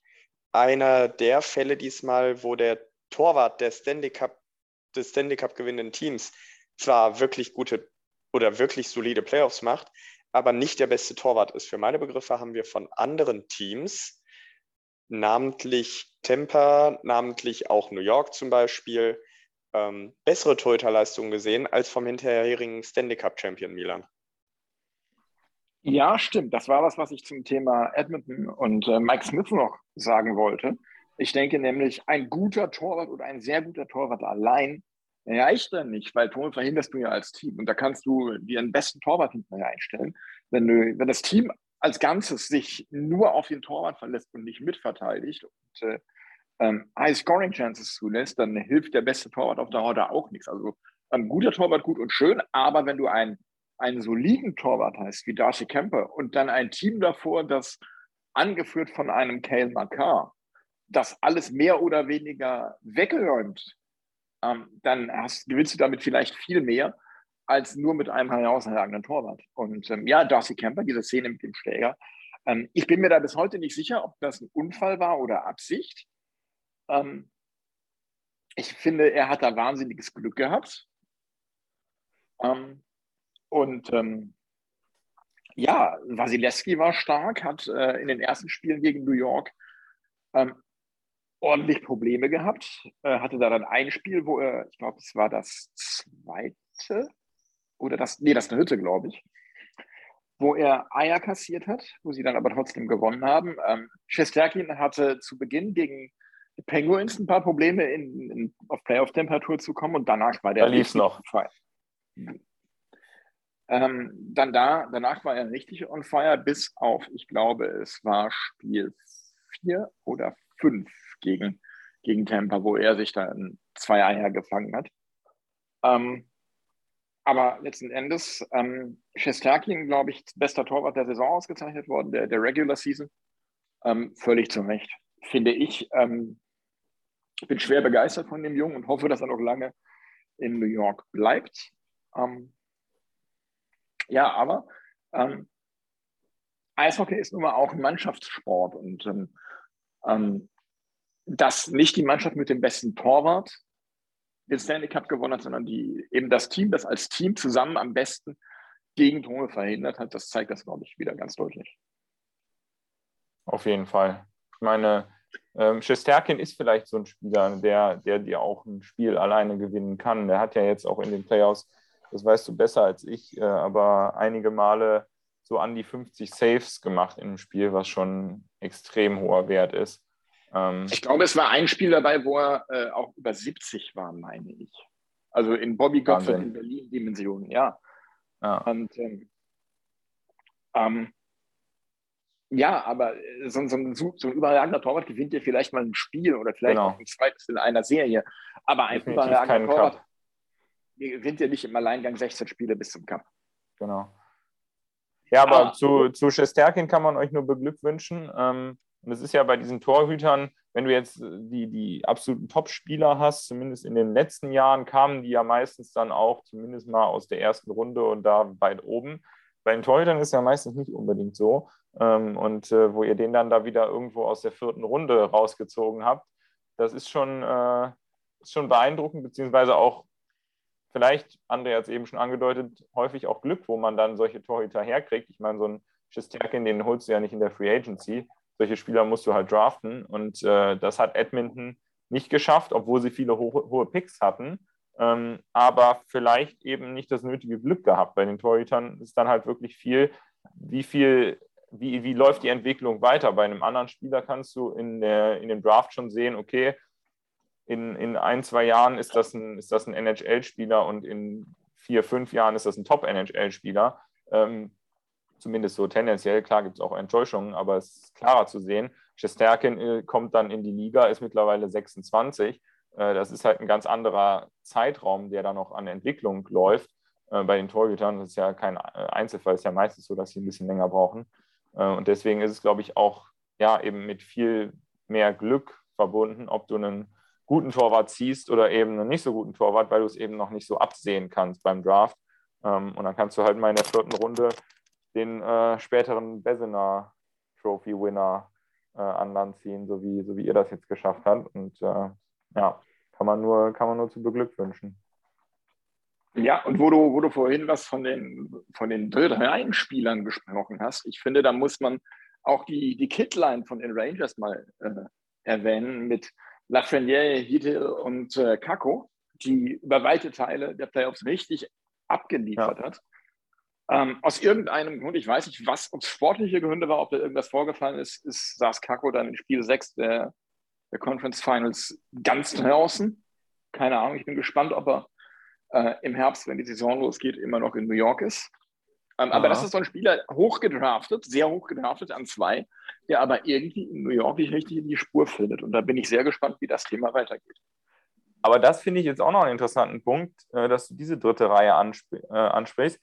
einer der Fälle diesmal, wo der Torwart der Stanley Cup, des Stanley Cup gewinnenden Teams zwar wirklich gute oder wirklich solide Playoffs macht, aber nicht der beste Torwart ist. Für meine Begriffe haben wir von anderen Teams, namentlich Tampa, namentlich auch New York zum Beispiel, ähm, bessere Torhüterleistungen gesehen als vom hinterherigen Stanley Cup Champion Milan. Ja, stimmt. Das war was, was ich zum Thema Edmonton und äh, Mike Smith noch sagen wollte. Ich denke nämlich, ein guter Torwart oder ein sehr guter Torwart allein reicht dann nicht, weil Tore verhinderst du ja als Team. Und da kannst du dir einen besten Torwart hinterher einstellen. Wenn, du, wenn das Team als Ganzes sich nur auf den Torwart verlässt und nicht mitverteidigt und äh, ähm, High Scoring Chances zulässt, dann hilft der beste Torwart auf der Horde auch nichts. Also ein guter Torwart gut und schön, aber wenn du einen, einen soliden Torwart hast, wie Darcy Kemper, und dann ein Team davor, das angeführt von einem Kale Makar, das alles mehr oder weniger weggeräumt, ähm, dann hast, gewinnst du damit vielleicht viel mehr als nur mit einem herausragenden Torwart. Und ähm, ja, Darcy Kemper, diese Szene mit dem Schläger, ähm, ich bin mir da bis heute nicht sicher, ob das ein Unfall war oder Absicht. Ähm, ich finde, er hat da wahnsinniges Glück gehabt. Ähm, und ähm, ja, Wasilewski war stark, hat äh, in den ersten Spielen gegen New York ähm, ordentlich Probleme gehabt. Äh, hatte da dann ein Spiel, wo er, ich glaube, es war das zweite oder das, nee, das dritte, glaube ich, wo er Eier kassiert hat, wo sie dann aber trotzdem gewonnen haben. Ähm, Shesterkin hatte zu Beginn gegen die Penguins ein paar Probleme, in, in auf Playoff-Temperatur zu kommen und danach war der. Da lief noch. Frei. Ähm, dann da, danach war er richtig on fire, bis auf, ich glaube, es war Spiel 4 oder 5 gegen, gegen Tampa, wo er sich dann zwei Eier gefangen hat. Ähm, aber letzten Endes, ähm, Shesterkin, glaube ich, bester Torwart der Saison ausgezeichnet worden, der, der Regular Season. Ähm, völlig zu Recht, finde ich. Ähm, bin schwer begeistert von dem Jungen und hoffe, dass er noch lange in New York bleibt. Ähm, ja, aber ähm, Eishockey ist nun mal auch ein Mannschaftssport und ähm, ähm, dass nicht die Mannschaft mit dem besten Torwart den Stanley Cup gewonnen hat, sondern die, eben das Team, das als Team zusammen am besten Gegentore verhindert hat, das zeigt das, glaube ich, wieder ganz deutlich. Auf jeden Fall. Ich meine, ähm, Shesterkin ist vielleicht so ein Spieler, der, der dir auch ein Spiel alleine gewinnen kann. Der hat ja jetzt auch in den Playoffs das weißt du besser als ich, äh, aber einige Male so an die 50 Saves gemacht in einem Spiel, was schon extrem hoher Wert ist. Ähm, ich glaube, es war ein Spiel dabei, wo er äh, auch über 70 war, meine ich. Also in Bobby Gottfried in Berlin-Dimensionen, ja. ja. Und ähm, ähm, ja, aber so, so, so, ein überragender Torwart gewinnt dir vielleicht mal ein Spiel oder vielleicht genau. auch ein zweites in einer Serie. Aber ein Definitiv überragender Torwart, Cup gewinnt ja nicht im Alleingang 16 Spiele bis zum Cup. Genau. Ja, aber ah. zu, zu Shesterkin kann man euch nur beglückwünschen. Ähm, und es ist ja bei diesen Torhütern, wenn du jetzt die, die absoluten Top-Spieler hast, zumindest in den letzten Jahren kamen die ja meistens dann auch zumindest mal aus der ersten Runde und da weit oben. Bei den Torhütern ist ja meistens nicht unbedingt so. Ähm, und äh, wo ihr den dann da wieder irgendwo aus der vierten Runde rausgezogen habt, das ist schon, äh, ist schon beeindruckend, beziehungsweise auch vielleicht, André hat es eben schon angedeutet, häufig auch Glück, wo man dann solche Torhüter herkriegt. Ich meine, so ein Schisterkin, den holst du ja nicht in der Free Agency. Solche Spieler musst du halt draften. Und äh, das hat Edmonton nicht geschafft, obwohl sie viele hohe, hohe Picks hatten. Ähm, aber vielleicht eben nicht das nötige Glück gehabt. Bei den Torhütern ist dann halt wirklich viel, wie viel, wie, wie läuft die Entwicklung weiter. Bei einem anderen Spieler kannst du in, der, in dem Draft schon sehen, okay, in, in ein, zwei Jahren ist das ein, ist das ein NHL-Spieler und in vier, fünf Jahren ist das ein Top-NHL-Spieler. Ähm, zumindest so tendenziell. Klar gibt es auch Enttäuschungen, aber es ist klarer zu sehen. Shesterkin äh, kommt dann in die Liga, ist mittlerweile 26. Äh, das ist halt ein ganz anderer Zeitraum, der da noch an Entwicklung läuft. Äh, bei den Torhütern das ist ja kein Einzelfall, ist ja meistens so, dass sie ein bisschen länger brauchen. Und deswegen ist es, glaube ich, auch ja, eben mit viel mehr Glück verbunden, ob du einen guten Torwart ziehst oder eben einen nicht so guten Torwart, weil du es eben noch nicht so absehen kannst beim Draft. Ähm, und dann kannst du halt mal in der vierten Runde den äh, späteren Besener Trophy Winner äh, an Land ziehen, so wie, so wie ihr das jetzt geschafft habt. Und äh, ja, kann man nur, kann man nur zu beglückwünschen. Ja, und wo du, wo du vorhin was von den, von den drei Spielern gesprochen hast, ich finde, da muss man auch die, die Kidline von den Rangers mal äh, erwähnen mit Lafreniere, Hiddle und äh, Kako, die über weite Teile der Playoffs richtig abgeliefert ja. hat. Ähm, aus irgendeinem Grund, ich weiß nicht, was ob sportliche Gründe war, ob da irgendwas vorgefallen ist, ist saß Kako dann in Spiel 6 der, der Conference Finals ganz draußen. Keine Ahnung, ich bin gespannt, ob er äh, im Herbst, wenn die Saison losgeht, immer noch in New York ist. Ähm, aber das ist so ein Spieler hochgedraftet, sehr hochgedraftet an zwei, der aber irgendwie in New York nicht richtig in die Spur findet. Und da bin ich sehr gespannt, wie das Thema weitergeht. Aber das finde ich jetzt auch noch einen interessanten Punkt, äh, dass du diese dritte Reihe ansp äh, ansprichst,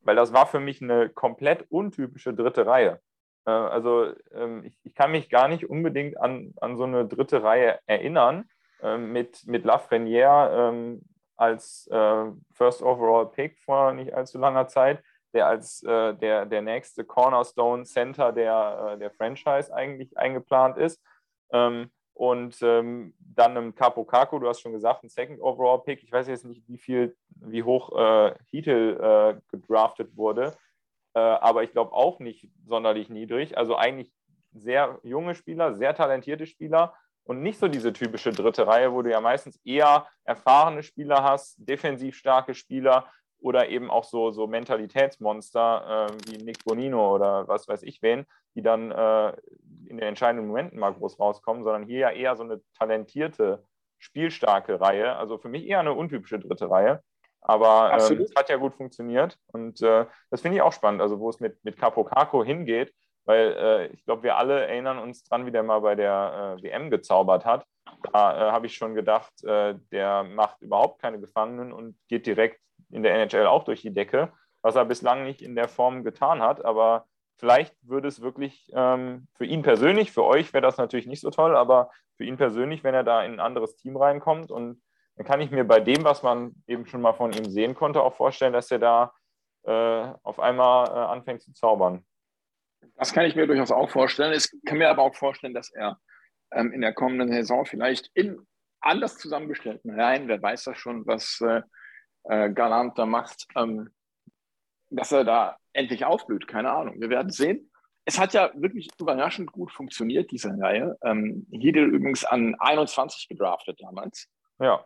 weil das war für mich eine komplett untypische dritte Reihe. Äh, also ähm, ich, ich, kann mich gar nicht unbedingt an, an so eine dritte Reihe erinnern äh, mit, mit Lafreniere ähm, als äh, First Overall Pick vor nicht allzu langer Zeit, der als äh, der, der nächste Cornerstone Center der, der Franchise eigentlich eingeplant ist. Ähm, und ähm, dann im Capo Caco, du hast schon gesagt, ein Second Overall Pick. Ich weiß jetzt nicht, wie viel, wie hoch äh, Heatle äh, gedraftet wurde, äh, aber ich glaube auch nicht sonderlich niedrig. Also eigentlich sehr junge Spieler, sehr talentierte Spieler und nicht so diese typische dritte Reihe, wo du ja meistens eher erfahrene Spieler hast, defensiv starke Spieler oder eben auch so, so Mentalitätsmonster äh, wie Nick Bonino oder was weiß ich wen, die dann äh, in den entscheidenden Momenten mal groß rauskommen, sondern hier ja eher so eine talentierte, spielstarke Reihe. Also für mich eher eine untypische dritte Reihe. Aber ähm, es hat ja gut funktioniert und äh, das finde ich auch spannend, also wo es mit, mit Capo Caco hingeht, weil äh, ich glaube, wir alle erinnern uns dran, wie der mal bei der äh, WM gezaubert hat. Da äh, habe ich schon gedacht, äh, der macht überhaupt keine Gefangenen und geht direkt in der NHL auch durch die Decke, was er bislang nicht in der Form getan hat. Aber vielleicht würde es wirklich ähm, für ihn persönlich, für euch wäre das natürlich nicht so toll, aber für ihn persönlich, wenn er da in ein anderes Team reinkommt und dann kann ich mir bei dem, was man eben schon mal von ihm sehen konnte, auch vorstellen, dass er da äh, auf einmal äh, anfängt zu zaubern. Das kann ich mir durchaus auch vorstellen. Ich kann mir aber auch vorstellen, dass er ähm, in der kommenden Saison vielleicht in anders zusammengestellten Reihen, wer weiß das schon, was äh, äh, Galant da macht, ähm, dass er da endlich aufblüht. Keine Ahnung. Wir werden sehen. Es hat ja wirklich überraschend gut funktioniert, diese Reihe. Ähm, Hiedel übrigens an 21 gedraftet damals. Ja,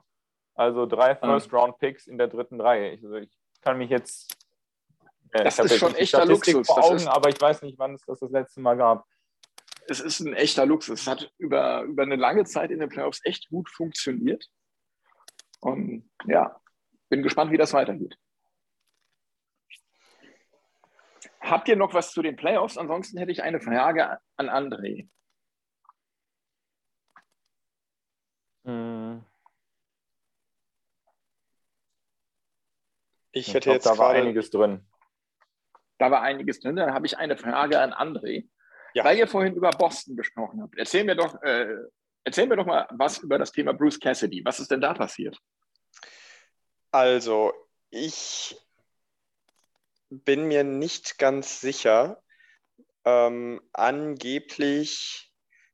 also drei ähm. First-Round-Picks in der dritten Reihe. Also ich kann mich jetzt. Äh, das ist schon echter Luxus. Vor Augen, aber ich weiß nicht, wann es das das letzte Mal gab. Es ist ein echter Luxus. Es hat über, über eine lange Zeit in den Playoffs echt gut funktioniert. Und ja, bin gespannt, wie das weitergeht. Habt ihr noch was zu den Playoffs? Ansonsten hätte ich eine Frage an André. Hm. Ich, ich hätte glaub, jetzt da war einiges drin. Da war einiges drin. Dann habe ich eine Frage an André. Ja. Weil ihr vorhin über Boston gesprochen habt, erzähl mir doch, äh, erzähl mir doch mal was über das Thema Bruce Cassidy. Was ist denn da passiert? Also, ich bin mir nicht ganz sicher. Ähm, angeblich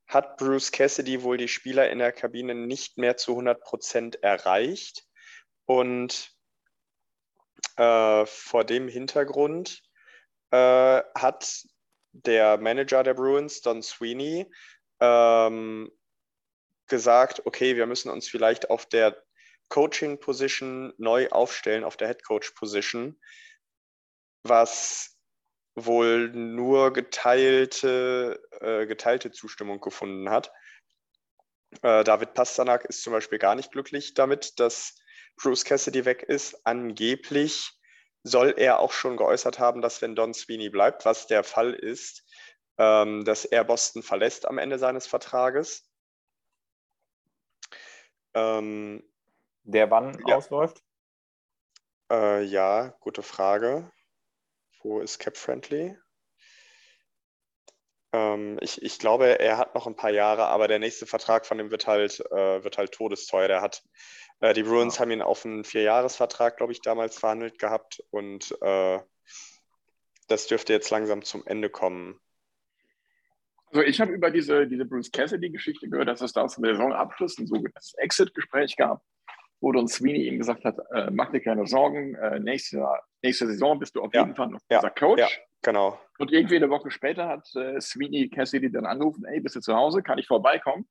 hat Bruce Cassidy wohl die Spieler in der Kabine nicht mehr zu 100 Prozent erreicht. Und äh, vor dem Hintergrund äh, hat der Manager der Bruins, Don Sweeney, ähm, gesagt, okay, wir müssen uns vielleicht auf der Coaching-Position neu aufstellen, auf der Head-Coach-Position, was wohl nur geteilte, äh, geteilte Zustimmung gefunden hat. Äh, David Pasternak ist zum Beispiel gar nicht glücklich damit, dass Bruce Cassidy weg ist. Angeblich soll er auch schon geäußert haben, dass wenn Don Sweeney bleibt, was der Fall ist, ähm, dass er Boston verlässt am Ende seines Vertrages. Ähm, der wann ja. ausläuft? Äh, ja, gute Frage. Wo ist Cap Friendly? Ähm, ich, ich glaube, er hat noch ein paar Jahre, aber der nächste Vertrag von dem wird halt, äh, wird halt todesteuer. Der hat, äh, die Bruins ja. haben ihn auf einen Vierjahresvertrag, glaube ich, damals verhandelt gehabt und äh, das dürfte jetzt langsam zum Ende kommen. Also ich habe über diese, diese Bruce Cassidy-Geschichte gehört, dass es da zum Saisonabschluss ein sogenanntes Exit-Gespräch gab, wo Don Sweeney ihm gesagt hat, äh, mach dir keine Sorgen, äh, nächste, nächste Saison bist du auf ja. jeden Fall noch ja. unser Coach. Ja, genau. Und irgendwie eine Woche später hat äh, Sweeney Cassidy dann angerufen, ey, bist du zu Hause, kann ich vorbeikommen?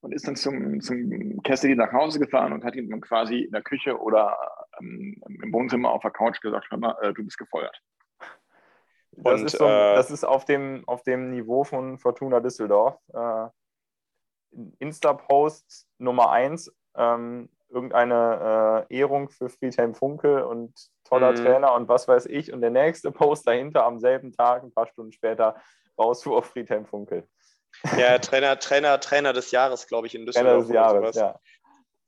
Und ist dann zum, zum Cassidy nach Hause gefahren und hat ihm dann quasi in der Küche oder ähm, im Wohnzimmer auf der Couch gesagt, hör mal, äh, du bist gefeuert. Das, und, ist, so, äh, das ist auf dem, auf dem Niveau von Fortuna Düsseldorf. Äh, Insta-Post Nummer 1 ähm, irgendeine äh, Ehrung für Friedhelm Funkel und toller Mhm. Trainer und was weiß ich. Und der nächste Post dahinter am selben Tag, ein paar Stunden später, Rauswurf Friedhelm Funkel. Ja, Trainer, Trainer, Trainer des Jahres, glaube ich, in Trainer Düsseldorf des Jahres, ja.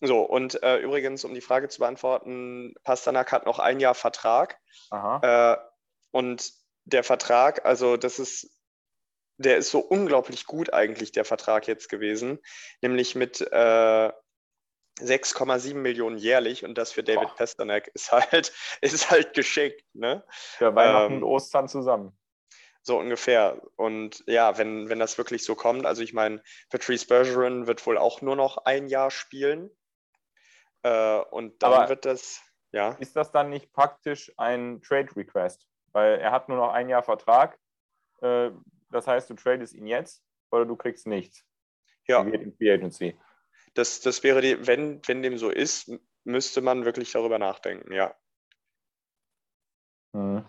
So, und äh, übrigens, um die Frage zu beantworten, Pasternak hat noch ein Jahr Vertrag. Aha. Äh, und der Vertrag, also das ist, der ist so unglaublich gut eigentlich, der Vertrag jetzt gewesen, nämlich mit äh, 6,7 Millionen jährlich und das für David Boah. Pasternak ist halt, ist halt geschickt, ne? Für Weihnachten ähm, und Ostern zusammen. So ungefähr. Und ja, wenn, wenn das wirklich so kommt, also ich meine, Patrice Bergeron wird wohl auch nur noch ein Jahr spielen. Äh, und dann Aber- wird das, ja. Ist das dann nicht praktisch ein Trade Request? Weil er hat nur noch ein Jahr Vertrag. Äh, das heißt, du tradest ihn jetzt oder du kriegst nichts. Ja, geht in Free Agency. Das, das wäre die, wenn, wenn dem so ist, müsste man wirklich darüber nachdenken, ja. Mhm.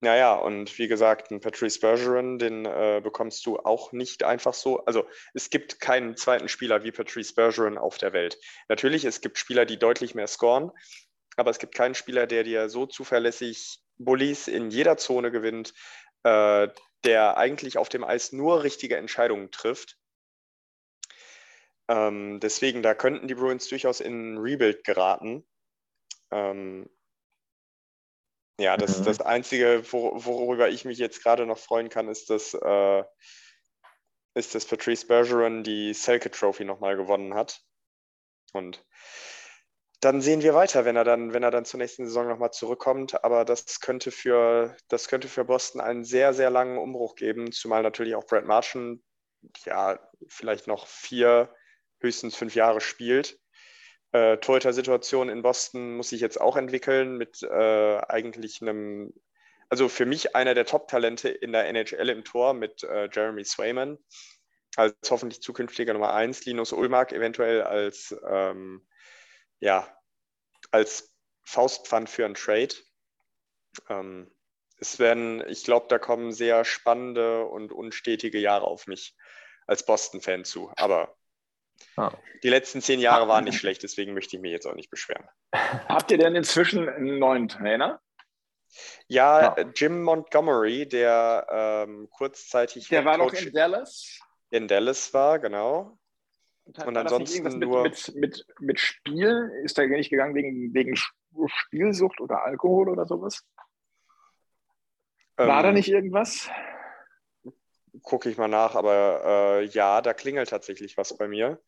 Naja, und wie gesagt, einen Patrice Bergeron, den äh, bekommst du auch nicht einfach so. Also es gibt keinen zweiten Spieler wie Patrice Bergeron auf der Welt. Natürlich, es gibt Spieler, die deutlich mehr scoren, aber es gibt keinen Spieler, der dir so zuverlässig Bullies in jeder Zone gewinnt, äh, der eigentlich auf dem Eis nur richtige Entscheidungen trifft. Ähm, deswegen, da könnten die Bruins durchaus in Rebuild geraten. Ähm, ja, das, Mhm. das Einzige, wor worüber ich mich jetzt gerade noch freuen kann, ist, dass, äh, ist, dass Patrice Bergeron die Selke Trophy nochmal gewonnen hat. Und dann sehen wir weiter, wenn er dann, wenn er dann zur nächsten Saison nochmal zurückkommt. Aber das könnte für, das könnte für Boston einen sehr, sehr langen Umbruch geben, zumal natürlich auch Brad Marchand ja vielleicht noch vier, höchstens fünf Jahre spielt. Äh, Torhüter-Situation in Boston muss sich jetzt auch entwickeln mit äh, eigentlich einem, also für mich einer der Top-Talente in der NHL im Tor mit äh, Jeremy Swayman als hoffentlich zukünftiger Nummer eins, Linus Ulmark eventuell als, ähm, ja, als Faustpfand für einen Trade. Ähm, es werden, ich glaube, da kommen sehr spannende und unstetige Jahre auf mich als Boston-Fan zu. Aber Ah. die letzten zehn Jahre waren nicht schlecht, deswegen möchte ich mich jetzt auch nicht beschweren. Habt ihr denn inzwischen einen neuen Trainer? Ja, Ja. äh, Jim Montgomery, der ähm, kurzzeitig Der war Headcoach in Dallas. in Dallas war, genau. Und, war das ansonsten irgendwas nur- mit, mit, mit, mit Spiel? Ist da nicht gegangen wegen, wegen Spielsucht oder Alkohol oder sowas? War da Ähm, nicht irgendwas? Gucke ich mal nach, aber äh, ja, da klingelt tatsächlich was bei mir.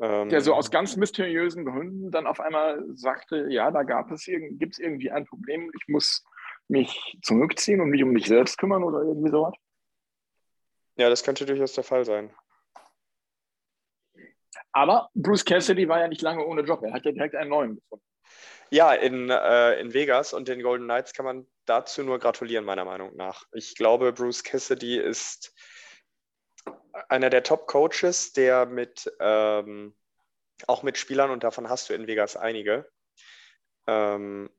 Ähm, Der so aus ganz mysteriösen Gründen dann auf einmal sagte, ja, da gab es irgend, gibt es irgendwie ein Problem, ich muss mich zurückziehen und mich um mich selbst kümmern oder irgendwie sowas. ja, das könnte durchaus der Fall sein. Aber Bruce Cassidy war ja nicht lange ohne Job. Er hat ja direkt einen neuen gefunden. Ja, in, äh, in Vegas und den Golden Knights kann man dazu nur gratulieren, meiner Meinung nach. Ich glaube, Bruce Cassidy ist einer der Top-Coaches, der mit ähm, auch mit Spielern, und davon hast du in Vegas einige, ähm,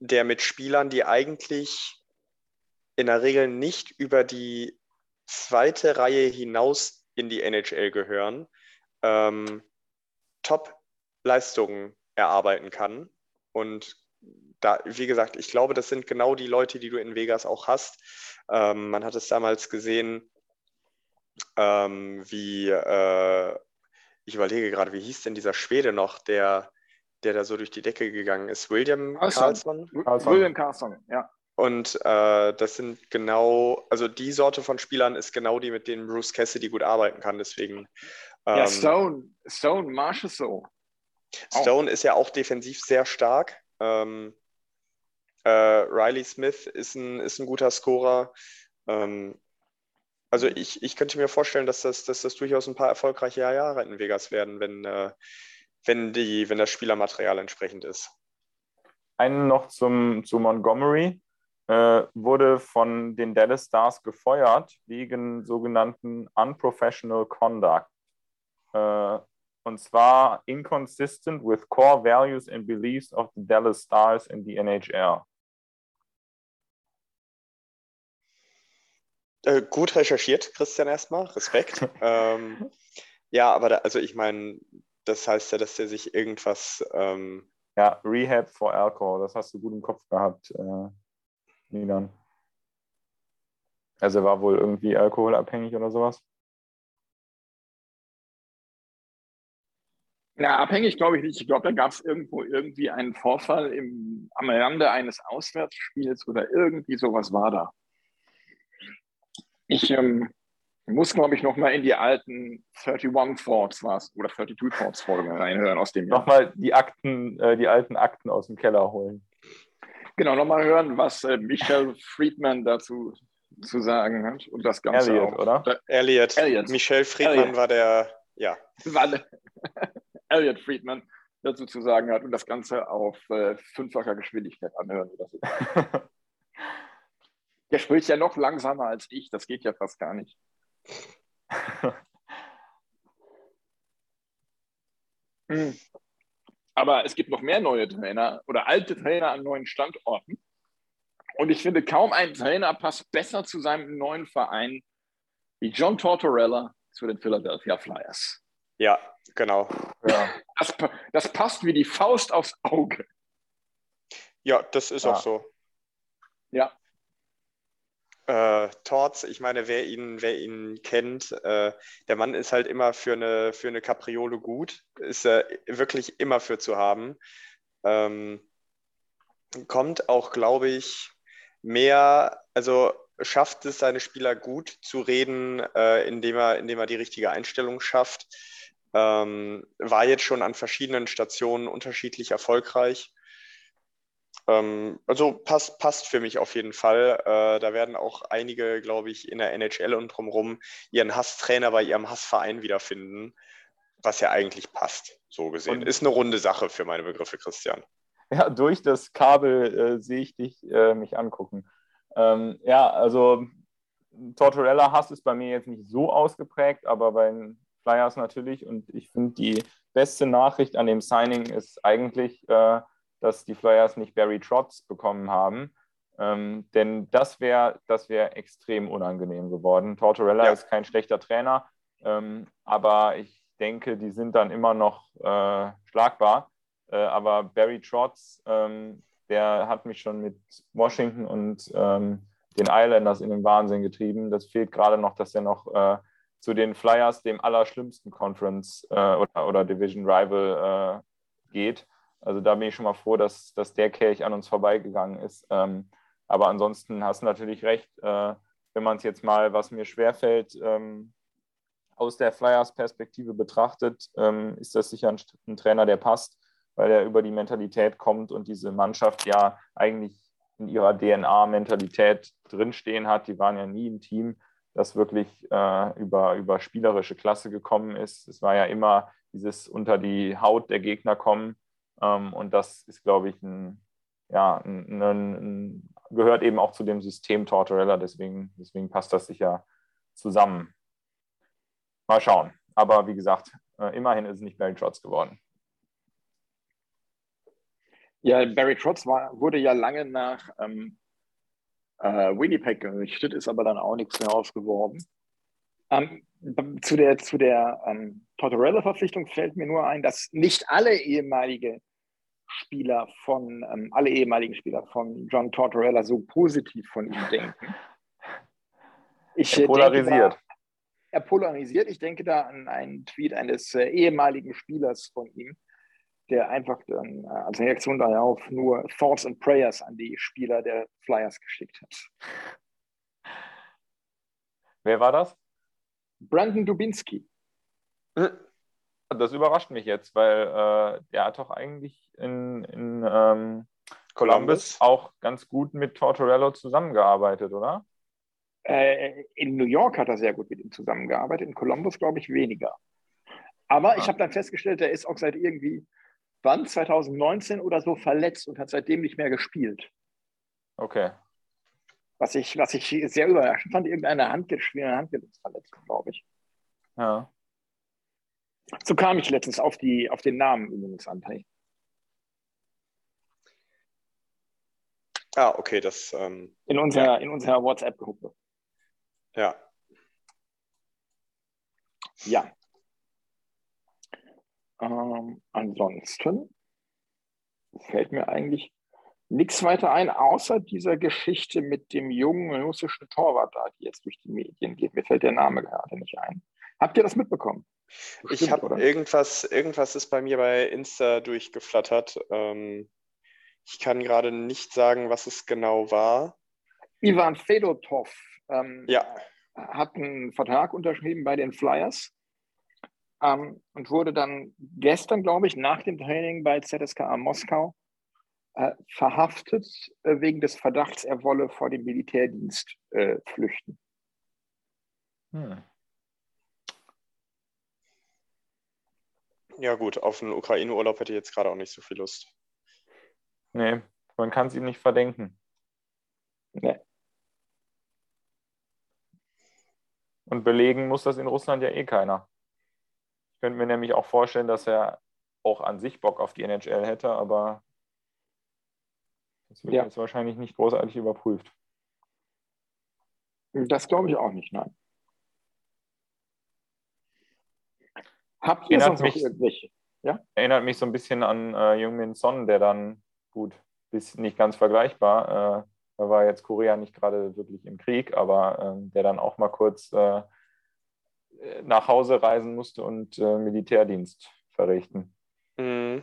der mit Spielern, die eigentlich in der Regel nicht über die zweite Reihe hinaus in die NHL gehören, ähm, Top-Leistungen erarbeiten kann. Und da, wie gesagt, ich glaube, das sind genau die Leute, die du in Vegas auch hast. Ähm, man hat es damals gesehen, ähm, wie, äh, ich überlege gerade, wie hieß denn dieser Schwede noch, der, der da so durch die Decke gegangen ist? William Carlson. William Carlson, ja. Und äh, das sind genau, also die Sorte von Spielern ist genau die, mit denen Bruce Cassidy gut arbeiten kann. Deswegen. ja, ähm, Stone, Stone, Marshall so. Stone ist ja auch defensiv sehr stark. Ähm, äh, Riley Smith ist ein, ist ein guter Scorer. Ähm, also ich, ich könnte mir vorstellen, dass das, dass das durchaus ein paar erfolgreiche Jahre in Vegas werden, wenn, äh, wenn, die, wenn das Spielermaterial entsprechend ist. Einen noch zum, zu Montgomery. Äh, wurde von den Dallas Stars gefeuert wegen sogenannten Unprofessional Conduct. Äh, und zwar inconsistent with core values and beliefs of the Dallas Stars in the NHL. Äh, gut recherchiert, Christian, erstmal. Respekt. ähm, ja, aber da, also ich meine, das heißt ja, dass er sich irgendwas. Ähm, ja, Rehab for Alcohol, das hast du gut im Kopf gehabt, äh, Milan. Also er war wohl irgendwie alkoholabhängig oder sowas. Ja, abhängig glaube ich nicht. Ich glaube, da gab es irgendwo irgendwie einen Vorfall im, am Rande eines Auswärtsspiels oder irgendwie sowas war da. Ich ähm, muss, glaube ich, nochmal in die alten 31 Thoughts was oder 32 Thoughts Folge reinhören aus dem Jahr. Nochmal die Akten, äh, die alten Akten aus dem Keller holen. Genau, nochmal hören, was äh, Michelle Friedman dazu zu sagen hat und das Ganze Elliot, auch. oder? Elliot. Elliot. Michelle Friedman Elliot. war der, ja. War Elliot Friedman dazu zu sagen hat und das Ganze auf äh, fünffacher Geschwindigkeit anhören. der spricht ja noch langsamer als ich, das geht ja fast gar nicht. hm. Aber es gibt noch mehr neue Trainer oder alte Trainer an neuen Standorten. Und ich finde, kaum ein Trainer passt besser zu seinem neuen Verein wie John Tortorella zu den Philadelphia Flyers. Ja, genau. Ja. Das, das, passt wie die Faust aufs Auge. Ja, das ist ja. auch so. Ja. Äh, Torz, ich meine, wer ihn, wer ihn kennt, äh, der Mann ist halt immer für eine, für eine Kapriole gut, ist er wirklich immer für zu haben. Ähm, kommt auch, glaube ich, mehr, also schafft es seine Spieler gut zu reden, äh, indem, er, indem er die richtige Einstellung schafft. Ähm, war jetzt schon an verschiedenen Stationen unterschiedlich erfolgreich. Ähm, also passt, passt für mich auf jeden Fall. Äh, da werden auch einige, glaube ich, in der NHL und drumherum ihren Hasstrainer bei ihrem Hassverein wiederfinden, was ja eigentlich passt, so gesehen. Und Ist eine runde Sache für meine Begriffe, Christian. Ja, durch das Kabel äh, sehe ich dich äh, mich angucken. Ähm, ja, also Tortorella Hass ist bei mir jetzt nicht so ausgeprägt, aber bei den Flyers natürlich. Und ich finde, die beste Nachricht an dem Signing ist eigentlich, äh, dass die Flyers nicht Barry Trotz bekommen haben. Ähm, denn das wäre das wär extrem unangenehm geworden. Tortorella ja. ist kein schlechter Trainer, ähm, aber ich denke, die sind dann immer noch äh, schlagbar. Äh, aber Barry Trotz, ähm, der hat mich schon mit Washington und ähm, den Islanders in den Wahnsinn getrieben. Das fehlt gerade noch, dass er noch äh, zu den Flyers, dem allerschlimmsten Conference äh, oder, oder, Division Rival äh, geht. Also da bin ich schon mal froh, dass, dass der Kelch an uns vorbeigegangen ist. Ähm, aber ansonsten hast du natürlich recht, äh, wenn man es jetzt mal, was mir schwerfällt, ähm, aus der Flyers-Perspektive betrachtet, ähm, ist das sicher ein, ein, Trainer, der passt, weil er über die Mentalität kommt und diese Mannschaft ja eigentlich in ihrer DNA-Mentalität drinstehen hat. Die waren ja nie im Team, das wirklich äh, über, über spielerische Klasse gekommen ist. Es war ja immer dieses unter die Haut der Gegner kommen und das ist, glaube ich, ein, ja, ein, ein, gehört eben auch zu dem System Tortorella, deswegen, deswegen passt das sicher zusammen. Mal schauen. Aber wie gesagt, äh, immerhin ist es nicht Barry Trotz geworden. Ja, Barry Trotz war, wurde ja lange nach ähm, äh, Winnipeg gerichtet, ist aber dann auch nichts mehr ausgeworden. Ähm, zu der, zu der ähm, Tortorella-Verpflichtung fällt mir nur ein, dass nicht alle ehemalige Spieler von, ähm, alle ehemaligen Spieler von John Tortorella so positiv von ihm denken. Ich, er polarisiert. Da, er polarisiert. Ich denke da an einen Tweet eines äh, ehemaligen Spielers von ihm, der einfach dann äh, als Reaktion darauf nur Thoughts and Prayers an die Spieler der Flyers geschickt hat. Wer war das? Brandon Dubinski. Das überrascht mich jetzt, weil äh, der hat doch eigentlich in, in ähm, Columbus auch ganz gut mit Tortorello zusammengearbeitet, oder? Äh, in New York hat er sehr gut mit ihm zusammengearbeitet, in Columbus glaube ich weniger. Aber ah. ich habe dann festgestellt, er ist auch seit irgendwie, wann, 2019 oder so verletzt und hat seitdem nicht mehr gespielt. Okay. Was ich, was ich sehr überraschend fand, irgendeine Handgelenksverletzung, glaube ich. Ja. So kam ich letztens auf, die, auf den Namen übrigens, André. Ah, okay, das. Ähm, in unserer, ja. unserer WhatsApp-Gruppe. Ja. Ja. Ähm, ansonsten fällt mir eigentlich nichts weiter ein, außer dieser Geschichte mit dem jungen russischen Torwart da, die jetzt durch die Medien geht. Mir fällt der Name gerade nicht ein. Habt ihr das mitbekommen? Bestimmt, ich habe irgendwas, irgendwas ist bei mir bei Insta durchgeflattert. Ähm, ich kann gerade nicht sagen, was es genau war. Ivan Fedotov ähm, ja. hat einen Vertrag unterschrieben bei den Flyers ähm, und wurde dann gestern, glaube ich, nach dem Training bei ZSKA Moskau äh, verhaftet äh, wegen des Verdachts, er wolle vor dem Militärdienst äh, flüchten. Hm. Ja gut, auf einen Ukraine-Urlaub hätte ich jetzt gerade auch nicht so viel Lust. Nee, man kann es ihm nicht verdenken. Nee. Und belegen muss das in Russland ja eh keiner. Ich könnte mir nämlich auch vorstellen, dass er auch an sich Bock auf die NHL hätte, aber das wird ja. jetzt wahrscheinlich nicht großartig überprüft. Das glaube ich auch nicht, nein. Habt ihr erinnert sonst mich, irgendwelche? Ja? Erinnert mich so ein bisschen an äh, Jungmin Son, der dann, gut, ist nicht ganz vergleichbar, äh, da war jetzt Korea nicht gerade wirklich im Krieg, aber äh, der dann auch mal kurz äh, nach Hause reisen musste und äh, Militärdienst verrichten. Mhm.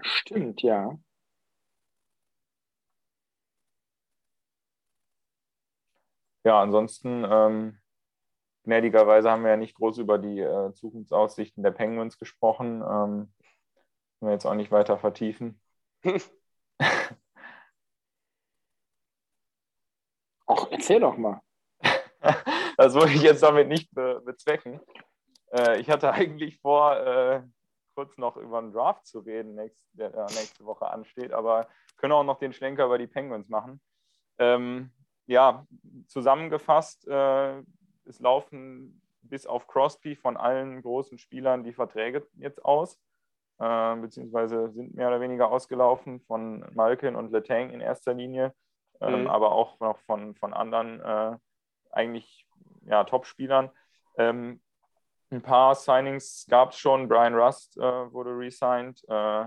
Stimmt, ja. Ja, ansonsten, ähm, gnädigerweise haben wir ja nicht groß über die äh, Zukunftsaussichten der Penguins gesprochen. Ähm, wir jetzt auch nicht weiter vertiefen. Ach, erzähl doch mal. das wollte ich jetzt damit nicht be bezwecken. Äh, ich hatte eigentlich vor, äh, kurz noch über den Draft zu reden, nächst, der nächste Woche ansteht, aber können auch noch den Schlenker über die Penguins machen. Ähm, ja, zusammengefasst, äh, es laufen bis auf Crosby von allen großen Spielern die Verträge jetzt aus, äh, beziehungsweise sind mehr oder weniger ausgelaufen von Malkin und Letang in erster Linie ähm, mhm. aber auch noch von, von anderen äh, eigentlich ja, Top-Spielern. Ähm, ein paar Signings gab es schon. Brian Rust äh, wurde resigned. Äh,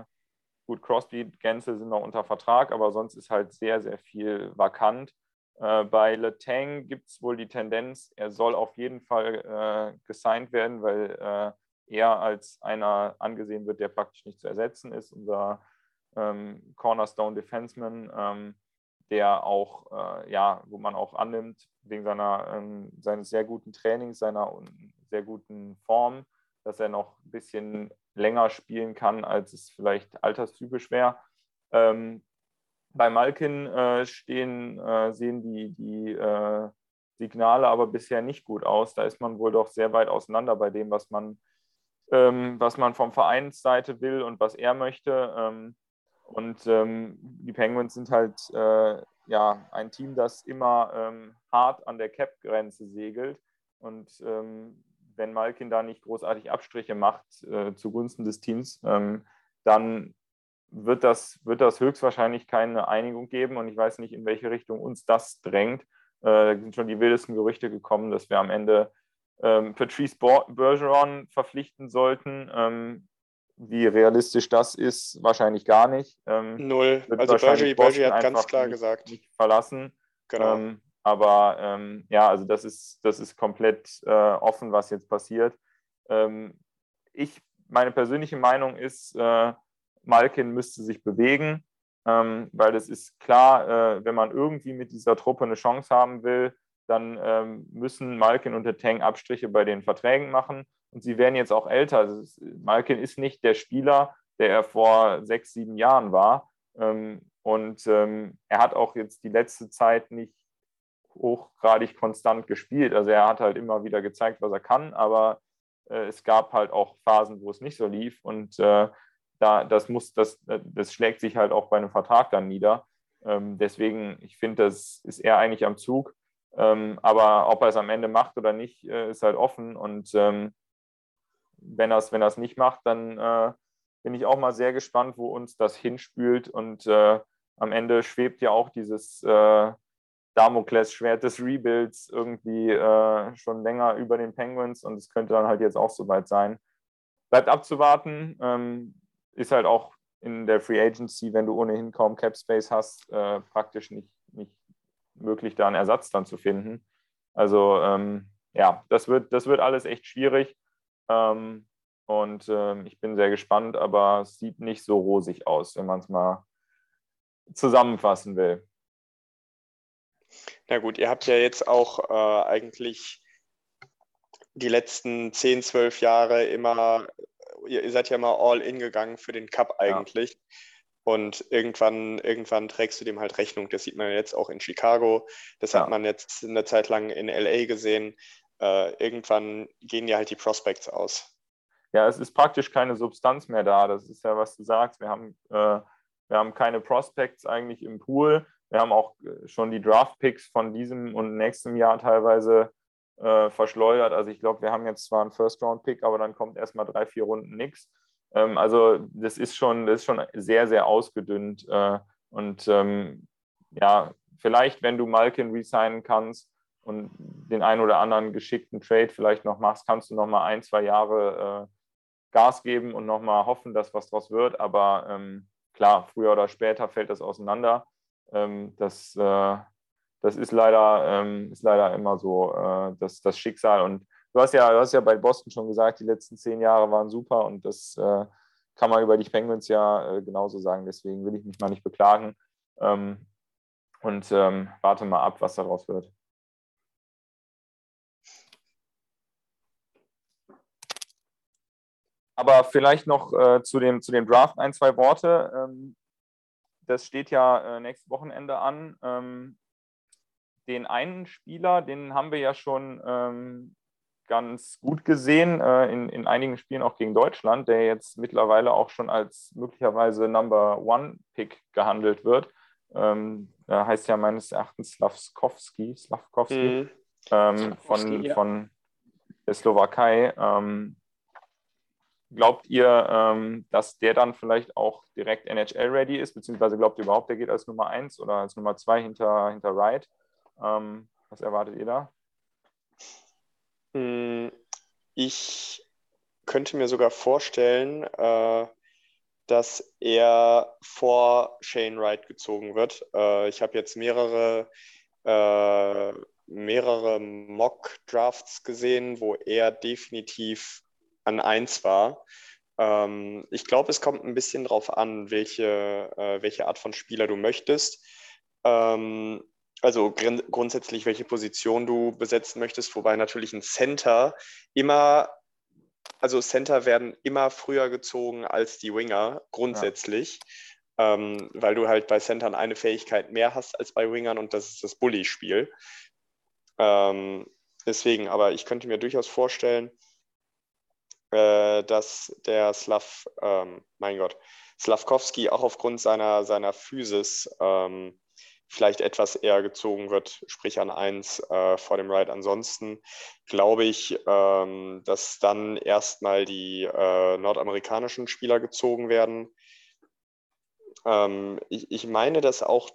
gut, Crosby, Gänse sind noch unter Vertrag, aber sonst ist halt sehr, sehr viel vakant. Äh, bei Letang gibt es wohl die Tendenz, er soll auf jeden Fall äh, gesigned werden, weil äh, er als einer angesehen wird, der praktisch nicht zu ersetzen ist. Unser ähm, Cornerstone Defenseman. Ähm, der auch, äh, ja, wo man auch annimmt, wegen seiner, ähm, seines sehr guten Trainings, seiner sehr guten Form, dass er noch ein bisschen länger spielen kann, als es vielleicht alterstypisch wäre. Ähm, bei Malkin äh, stehen, äh, sehen die, die äh, Signale aber bisher nicht gut aus. Da ist man wohl doch sehr weit auseinander bei dem, was man, ähm, was man vom Vereinsseite will und was er möchte. Ähm, und ähm, die Penguins sind halt äh, ja, ein Team, das immer ähm, hart an der Cap-Grenze segelt. Und ähm, wenn Malkin da nicht großartig Abstriche macht äh, zugunsten des Teams, ähm, dann wird das, wird das höchstwahrscheinlich keine Einigung geben. Und ich weiß nicht, in welche Richtung uns das drängt. Äh, da sind schon die wildesten Gerüchte gekommen, dass wir am Ende ähm, Patrice Bergeron verpflichten sollten. Ähm, wie realistisch das ist, wahrscheinlich gar nicht. Ähm, Null. Also Berger, Berger hat ganz klar nicht, gesagt. Nicht verlassen. Genau. Ähm, aber ähm, ja, also das ist, das ist komplett äh, offen, was jetzt passiert. Ähm, ich, meine persönliche Meinung ist, äh, Malkin müsste sich bewegen, ähm, weil es ist klar, äh, wenn man irgendwie mit dieser Truppe eine Chance haben will, dann ähm, müssen Malkin und der Tang Abstriche bei den Verträgen machen. Und sie werden jetzt auch älter. Also Malkin ist nicht der Spieler, der er vor sechs, sieben Jahren war. Ähm, und ähm, er hat auch jetzt die letzte Zeit nicht hochgradig konstant gespielt. Also er hat halt immer wieder gezeigt, was er kann, aber äh, es gab halt auch Phasen, wo es nicht so lief. Und äh, da, das muss, das, das schlägt sich halt auch bei einem Vertrag dann nieder. Ähm, deswegen, ich finde, das ist er eigentlich am Zug. Ähm, aber ob er es am Ende macht oder nicht, äh, ist halt offen. Und ähm, wenn er es wenn nicht macht, dann äh, bin ich auch mal sehr gespannt, wo uns das hinspült. Und äh, am Ende schwebt ja auch dieses, äh, Damoklesschwert des Rebuilds irgendwie äh, schon länger über den Penguins und es könnte dann halt jetzt auch soweit sein. Bleibt abzuwarten. Ähm, ist halt auch in der Free Agency, wenn du ohnehin kaum Cap Space hast, äh, praktisch nicht, nicht möglich, da einen Ersatz dann zu finden. Also ähm, ja, das wird, das wird alles echt schwierig. Ähm, und ähm, ich bin sehr gespannt, aber es sieht nicht so rosig aus, wenn man es mal zusammenfassen will. Na gut, ihr habt ja jetzt auch äh, eigentlich die letzten 10, 12 Jahre immer, ihr, seid ja mal all in gegangen für den Cup eigentlich. Ja. Und irgendwann, irgendwann trägst du dem halt Rechnung. Das sieht man jetzt auch in Chicago. Das ja. hat man jetzt eine Zeit lang in LA gesehen. Äh, irgendwann gehen ja halt die Prospects aus. Ja, es ist praktisch keine Substanz mehr da. Das ist ja, was du sagst. Wir haben, äh, wir haben keine Prospects eigentlich im Pool. Wir haben auch äh, schon die Draft-Picks von diesem und nächstem Jahr teilweise äh, verschleudert. Also ich glaube, wir haben jetzt zwar einen First-Round-Pick, aber dann kommt erstmal drei, vier Runden nichts. Ähm, also das ist schon, das ist schon sehr, sehr ausgedünnt. Äh, und ähm, ja, vielleicht, wenn du Malkin resignen kannst und den einen oder anderen geschickten Trade vielleicht noch machst, kannst du noch mal ein, zwei Jahre äh, Gas geben und noch mal hoffen, dass was draus wird. Aber ähm, klar, früher oder später fällt das auseinander. Ähm, das, äh, das ist leider, ähm, ist leider immer so äh, das, das Schicksal. Und du hast, ja, du hast ja bei Boston schon gesagt, die letzten zehn Jahre waren super und das äh, kann man über die Penguins ja genauso sagen. Deswegen will ich mich mal nicht beklagen. Ähm, und warte mal ab, was daraus wird. Aber vielleicht noch äh, zu, dem, zu dem Draft ein, zwei Worte. Ähm, das steht ja äh, nächstes Wochenende an. Den einen Spieler, den haben wir ja schon ähm, ganz gut gesehen, äh, in, in einigen Spielen auch gegen Deutschland, der jetzt mittlerweile auch schon als möglicherweise Number One Pick gehandelt wird. Ähm, er heißt ja meines Erachtens Slavkovski, Slavkovski mhm. ähm, von, ja. von der Slowakei. Ähm, Glaubt ihr, ähm, dass der dann vielleicht auch direkt NHL-ready ist, beziehungsweise glaubt ihr überhaupt, der geht als Nummer 1 oder als Nummer 2 hinter, hinter Wright? Ähm, was erwartet ihr da? Hm, ich könnte mir sogar vorstellen, äh, dass er vor Shane Wright gezogen wird. Äh, ich habe jetzt mehrere, äh, mehrere Mock-Drafts gesehen, wo er definitiv an eins war. Ähm, ich glaube, es kommt ein bisschen darauf an, welche, äh, welche Art von Spieler du möchtest. Ähm, also grundsätzlich, welche Position du besetzen möchtest, wobei natürlich ein Center immer, also Center werden immer früher gezogen als die Winger, grundsätzlich. Ja. Ähm, weil du halt bei Centern eine Fähigkeit mehr hast als bei Wingern und das ist das Bully-Spiel. Ähm, deswegen, aber ich könnte mir durchaus vorstellen, äh, dass der Slav, ähm, mein Gott, Slavkovski auch aufgrund seiner, seiner Physis ähm, vielleicht etwas eher gezogen wird, sprich an 1 äh, vor dem Ride. Ansonsten glaube ich, ähm, dass dann erstmal die äh, nordamerikanischen Spieler gezogen werden. Ähm, ich, ich, meine, dass auch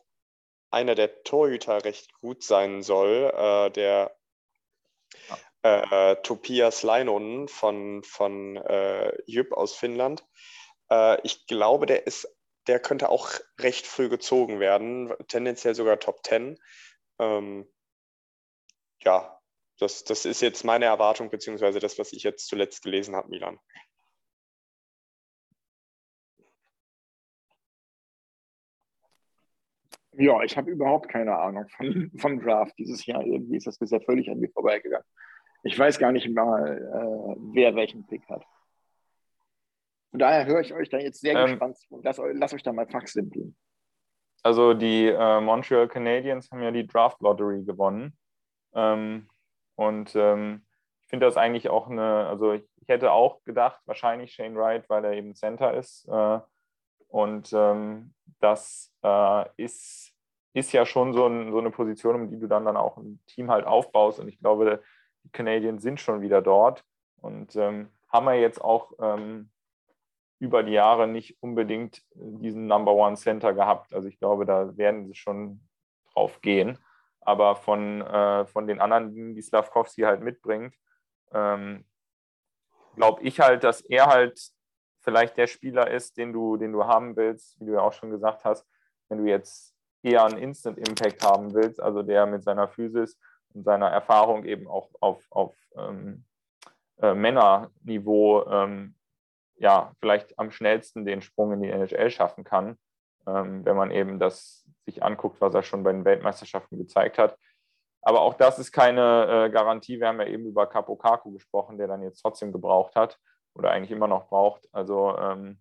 einer der Torhüter recht gut sein soll, äh, der äh, Topias Leinonen von, von äh, Jüp aus Finnland. Äh, ich glaube, der ist, der könnte auch recht früh gezogen werden, tendenziell sogar Top 10. Ähm, ja, das, das ist jetzt meine Erwartung, beziehungsweise das, was ich jetzt zuletzt gelesen habe, Milan. Ja, ich habe überhaupt keine Ahnung von, von Draft dieses Jahr. Irgendwie ist das bisher völlig an mir vorbeigegangen. Ich weiß gar nicht mal, äh, wer welchen Pick hat. Von daher höre ich euch da jetzt sehr ähm, gespannt zu. Lass, lass euch da mal fachsimpeln. Also die äh, Montreal Canadiens haben ja die Draft Lottery gewonnen. Ähm, und ähm, ich finde das eigentlich auch eine, also ich, ich, hätte auch gedacht, wahrscheinlich Shane Wright, weil er eben Center ist. Äh, und ähm, das äh, ist, ist ja schon so, ein, so, eine Position, um die du dann, dann auch ein Team halt aufbaust. Und ich glaube, die Canadiens sind schon wieder dort und ähm, haben wir jetzt auch ähm, über die Jahre nicht unbedingt diesen Number One Center gehabt. Also ich glaube, da werden sie schon drauf gehen. Aber von, äh, von den anderen Dingen, die Slavkovski halt mitbringt, ähm, glaube ich halt, dass er halt vielleicht der Spieler ist, den du, den du haben willst, wie du ja auch schon gesagt hast, wenn du jetzt eher einen Instant Impact haben willst, also der mit seiner Physis und seiner Erfahrung eben auch auf, auf ähm, äh, Männerniveau ähm, ja, vielleicht am schnellsten den Sprung in die NHL schaffen kann, ähm, wenn man eben das sich anguckt, was er schon bei den Weltmeisterschaften gezeigt hat. Aber auch das ist keine äh, Garantie. Wir haben ja eben über Kapokaku gesprochen, der dann jetzt trotzdem gebraucht hat oder eigentlich immer noch braucht. Also ähm,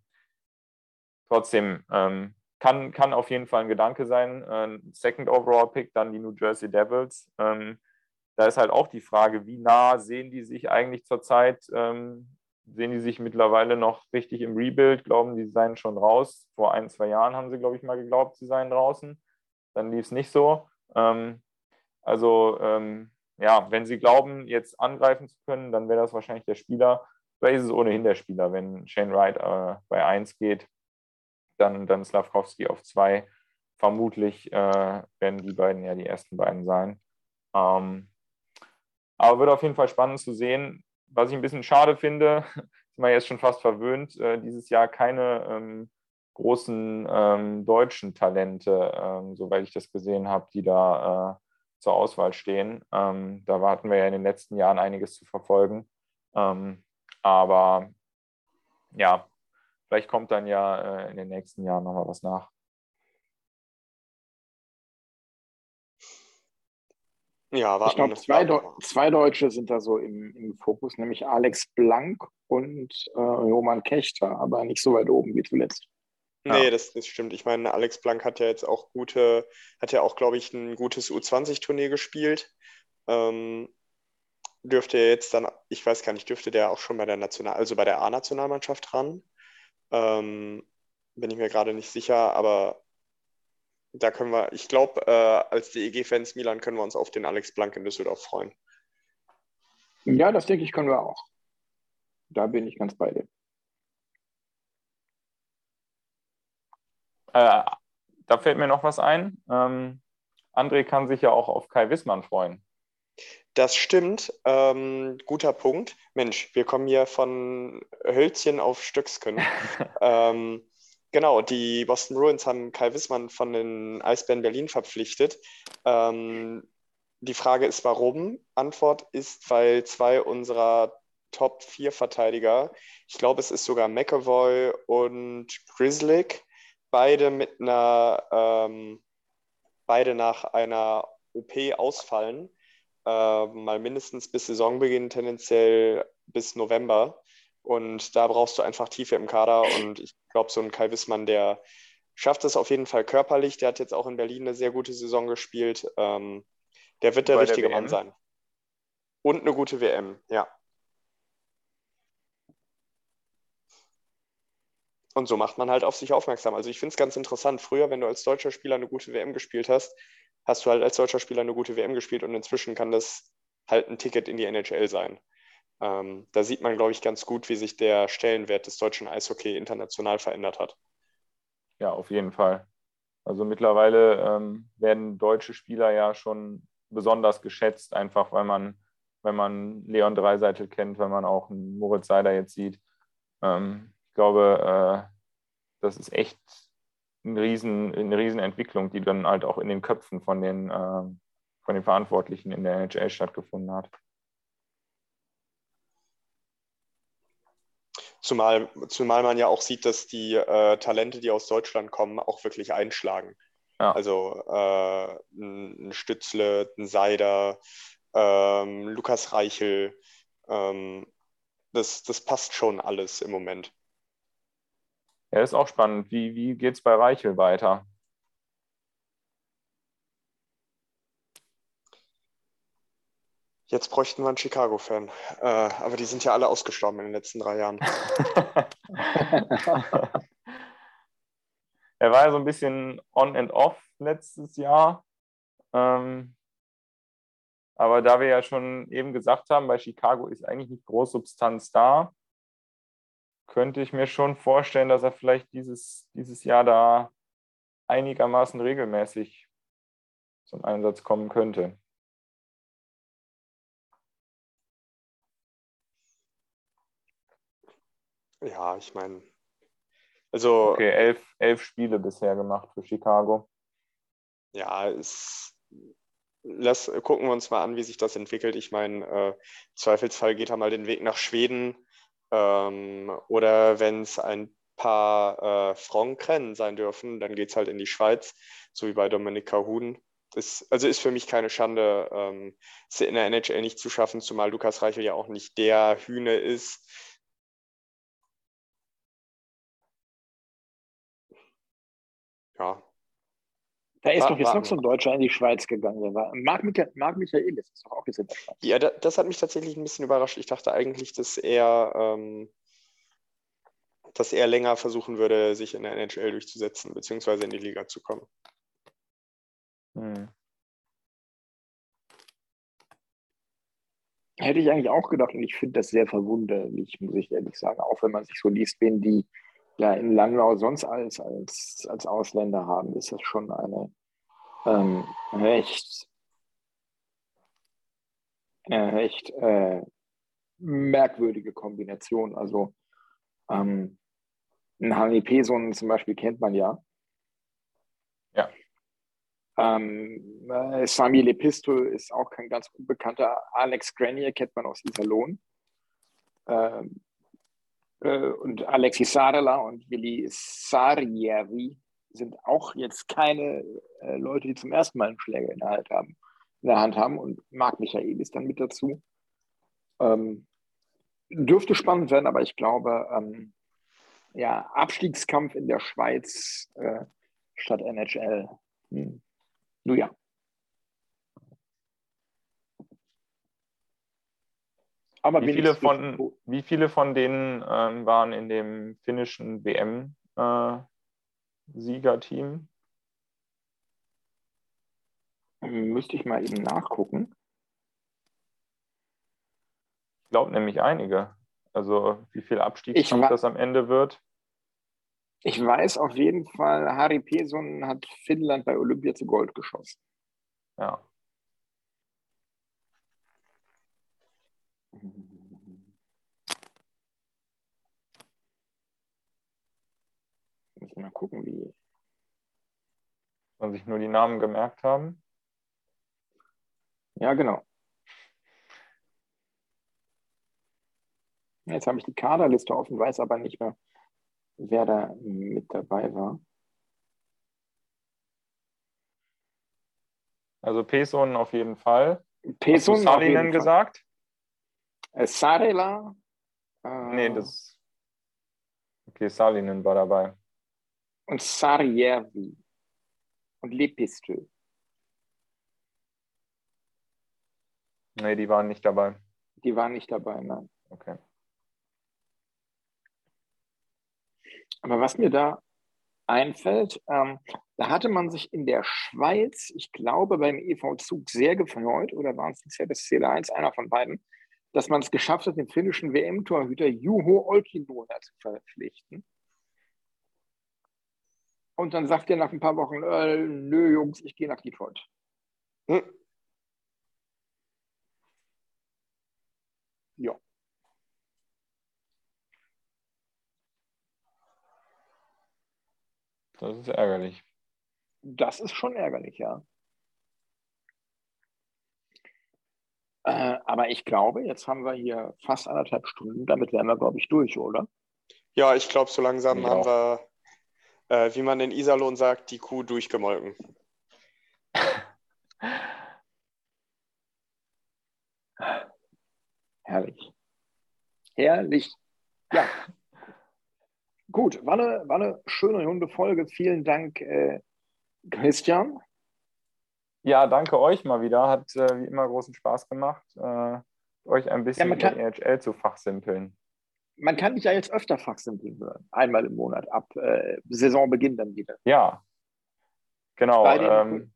trotzdem ähm, kann, kann auf jeden Fall ein Gedanke sein. Äh, Second Overall Pick, dann die New Jersey Devils. Ähm, da ist halt auch die Frage, wie nah sehen die sich eigentlich zurzeit? Sehen die sich mittlerweile noch richtig im Rebuild? Glauben die seien schon raus? Vor ein, zwei Jahren haben sie, glaube ich, mal geglaubt, sie seien draußen. Dann lief es nicht so. Ähm, also ähm, ja, wenn sie glauben, jetzt angreifen zu können, dann wäre das wahrscheinlich der Spieler. Vielleicht ist es ohnehin der Spieler, wenn Shane Wright äh, bei 1 geht, dann, dann Slavkowski auf 2. Vermutlich äh, werden die beiden ja die ersten beiden sein. Ähm, aber wird auf jeden Fall spannend zu sehen. Was ich ein bisschen schade finde, ist man jetzt schon fast verwöhnt, äh, dieses Jahr keine ähm, großen ähm, deutschen Talente, ähm, soweit ich das gesehen habe, die da äh, zur Auswahl stehen. Ähm, da warten wir ja in den letzten Jahren einiges zu verfolgen. Ähm, aber ja, vielleicht kommt dann ja äh, in den nächsten Jahren nochmal was nach. Ja, ich glaube, zwei, De zwei, Deutsche sind da so im, im, Fokus, nämlich Alex Blank und äh, Roman Kechter, aber nicht so weit oben wie zuletzt. Nee, ja. das, das stimmt. Ich meine, Alex Blank hat ja jetzt auch gute, hat ja auch, glaube ich, ein gutes U20-Turnier gespielt. Ähm, dürfte er jetzt dann, ich weiß gar nicht, dürfte der auch schon bei der National, also bei der A-Nationalmannschaft ran. Ähm, bin ich mir gerade nicht sicher, aber da können wir, ich glaube, äh, als DEG-Fans Milan können wir uns auf den Alex Blank in Düsseldorf freuen. Ja, das denke ich, können wir auch. Da bin ich ganz bei dir. Äh, da fällt mir noch was ein. Ähm, André kann sich ja auch auf Kai Wissmann freuen. Das stimmt. Ähm, guter Punkt. Mensch, wir kommen hier von Hölzchen auf Stöcksken. ähm, genau, die Boston Bruins haben Kai Wissmann von den Eisbären Berlin verpflichtet. Ähm, die Frage ist, warum? Antwort ist, weil zwei unserer Top-4-Verteidiger, ich glaube, es ist sogar McAvoy und Grizzlick, beide mit einer, ähm, beide nach einer OP ausfallen äh, mal mindestens bis Saisonbeginn, tendenziell bis November. Und da brauchst du einfach Tiefe im Kader. Und ich glaube, so ein Kai Wissmann, der schafft es auf jeden Fall körperlich. Der hat jetzt auch in Berlin eine sehr gute Saison gespielt. Ähm, der wird der Bei richtige der Mann sein. Und eine gute WM, ja. Und so macht man halt auf sich aufmerksam. Also ich finde es ganz interessant. Früher, wenn du als deutscher Spieler eine gute WM gespielt hast, hast du halt als deutscher Spieler eine gute WM gespielt und inzwischen kann das halt ein Ticket in die NHL sein. Ähm, da sieht man, glaube ich, ganz gut, wie sich der Stellenwert des deutschen Eishockey international verändert hat. Ja, auf jeden Fall. Also mittlerweile ähm, werden deutsche Spieler ja schon besonders geschätzt, einfach weil man, wenn man Leon Dreiseitel kennt, wenn man auch Moritz Seider jetzt sieht. Ähm, ich glaube, äh, das ist echt eine, riesen, eine Riesenentwicklung, die dann halt auch in den Köpfen von den, äh, von den Verantwortlichen in der NHL stattgefunden hat. Zumal, zumal man ja auch sieht, dass die äh, Talente, die aus Deutschland kommen, auch wirklich einschlagen. Ja. Also äh, ein Stützle, ein Seider, ähm, Lukas Reichel, ähm, das, das passt schon alles im Moment. Ja, ist auch spannend. Wie, wie geht es bei Reichel weiter? Jetzt bräuchten wir einen Chicago-Fan. Äh, aber die sind ja alle ausgestorben in den letzten drei Jahren. er war ja so ein bisschen on and off letztes Jahr. Ähm, aber da wir ja schon eben gesagt haben, bei Chicago ist eigentlich nicht groß Substanz da, könnte ich mir schon vorstellen, dass er vielleicht dieses, dieses Jahr da einigermaßen regelmäßig zum Einsatz kommen könnte. Ja, ich meine, also. Okay, elf, elf Spiele bisher gemacht für Chicago. Ja, es, lass, gucken wir uns mal an, wie sich das entwickelt. Ich meine, äh, im Zweifelsfall geht er mal den Weg nach Schweden. Ähm, oder wenn es ein paar äh, Frankrennen sein dürfen, dann geht es halt in die Schweiz, so wie bei Dominika Huhn. Das, also ist für mich keine Schande, ähm, es in der NHL nicht zu schaffen, zumal Lukas Reichel ja auch nicht der Hühne ist, ja. Da ist doch jetzt noch so ein Deutscher in die Schweiz gegangen. Der war Marc, Michael, Marc Michaelis ist doch auch jetzt in der Schweiz. Ja, das hat mich tatsächlich ein bisschen überrascht. Ich dachte eigentlich, dass er, ähm, dass er länger versuchen würde, sich in der NHL durchzusetzen, beziehungsweise in die Liga zu kommen. Hm. Hätte ich eigentlich auch gedacht und ich finde das sehr verwunderlich, muss ich ehrlich sagen, auch wenn man sich so liest, wen die ja in Langlau sonst als, als, als Ausländer haben, ist das schon eine ähm, recht, eine recht äh, merkwürdige Kombination. Also ähm, einen Hani Peson zum Beispiel kennt man ja. Ja. Ähm, äh, Sami Lepisto ist auch kein ganz unbekannter. Alex Grenier kennt man aus Iserlohn. Ähm, äh, und Alexis Sarela und Willi Sarjeri sind auch jetzt keine äh, Leute, die zum ersten Mal einen Schläger in der Hand haben. In der Hand haben. Und Marc Michael ist dann mit dazu. Ähm, dürfte spannend werden, aber ich glaube, ähm, ja, Abstiegskampf in der Schweiz äh, statt NHL. Hm. Nun ja. Aber wie viele, von, wie viele von denen ähm, waren in dem finnischen WM-Siegerteam? Äh, Müsste ich mal eben nachgucken. Ich glaube nämlich einige. Also wie viel Abstiegskampf das am Ende wird. Ich weiß auf jeden Fall, Harry Peson hat Finnland bei Olympia zu Gold geschossen. Ja. Muss mal gucken, wie. Sollen sich nur die Namen gemerkt haben? Ja, genau. Jetzt habe ich die Kaderliste offen, weiß aber nicht mehr, wer da mit dabei war. Also Peson auf jeden Fall. Peson Hast du Salinen gesagt? Äh, Sarela. Äh, nee, das. Okay, Salinen war dabei. Und Sarjärvi. Und Lepistö. Nee, die waren nicht dabei. Die waren nicht dabei, nein. Okay. Aber was mir da einfällt, ähm, da hatte man sich in der Schweiz, ich glaube beim EV Zug sehr gefreut, oder waren es bisher das Ziel 1, einer von beiden, dass man es geschafft hat, den finnischen WM-Torhüter Juho Olkinuola zu verpflichten. Und dann sagt er nach ein paar Wochen, äh, nö Jungs, ich gehe nach Detroit. Hm. Ja. Das ist ärgerlich. Das ist schon ärgerlich, ja. Äh, aber ich glaube, jetzt haben wir hier fast anderthalb Stunden. Damit wären wir, glaube ich, durch, oder? Ja, ich glaube, so langsam ja. haben wir, äh, wie man in Iserlohn sagt, die Kuh durchgemolken. Herrlich. Herrlich. Ja. Gut, war eine, war eine schöne runde Folge. Vielen Dank, äh, Christian. Ja, danke euch mal wieder. Hat äh, wie immer großen Spaß gemacht, äh, euch ein bisschen ja, kann, EHL zu fachsimpeln. Man kann dich ja jetzt öfter fachsimpeln hören. Einmal im Monat, ab äh, Saisonbeginn dann wieder. Ja, genau. Bei den, ähm,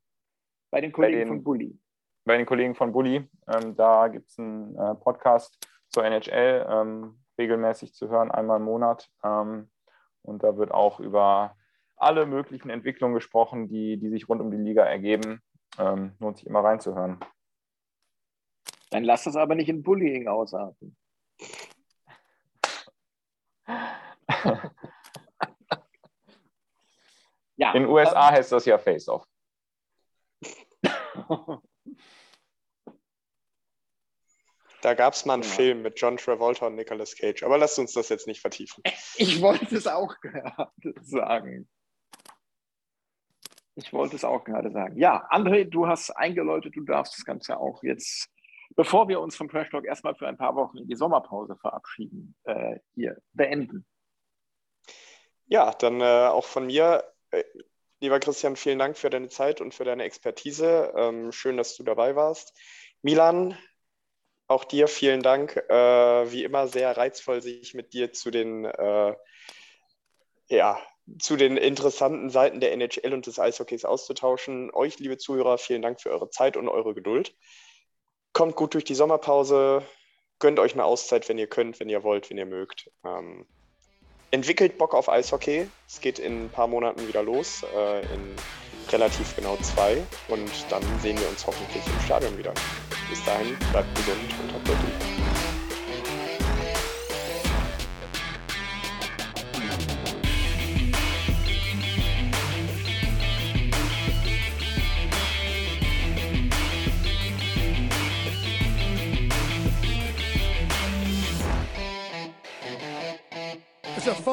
bei den Kollegen bei den, von Bully. Bei den Kollegen von Bully. Ähm, da gibt es einen äh, Podcast zur NHL, ähm, regelmäßig zu hören, einmal im Monat. Ähm, und da wird auch über alle möglichen Entwicklungen gesprochen, die, die sich rund um die Liga ergeben. ähm, lohnt sich immer reinzuhören. Dann lass das aber nicht in Bullying ausarten. ja, in den USA ähm, heißt das ja Face-Off. Da gab es mal einen ja. Film mit John Travolta und Nicolas Cage, aber lasst uns das jetzt nicht vertiefen. Ich wollte es auch gerade sagen. Ich wollte es auch gerade sagen. Ja, André, du hast eingeläutet, du darfst das Ganze auch jetzt, bevor wir uns vom Trash Talk erstmal für ein paar Wochen in die Sommerpause verabschieden, äh, hier beenden. Ja, dann äh, auch von mir, äh, lieber Christian, vielen Dank für deine Zeit und für deine Expertise. Ähm, schön, dass du dabei warst. Milan, auch dir vielen Dank. Äh, wie immer sehr reizvoll, sich mit dir zu den, äh, ja, zu den interessanten Seiten der NHL und des Eishockeys auszutauschen. Euch, liebe Zuhörer, vielen Dank für eure Zeit und eure Geduld. Kommt gut durch die Sommerpause. Gönnt euch eine Auszeit, wenn ihr könnt, wenn ihr wollt, wenn ihr mögt. Ähm, entwickelt Bock auf Eishockey. Es geht in ein paar Monaten wieder los, äh, in relativ genau zwei. Und dann sehen wir uns hoffentlich im Stadion wieder. Bis dahin, bleibt gesund und habt lieb.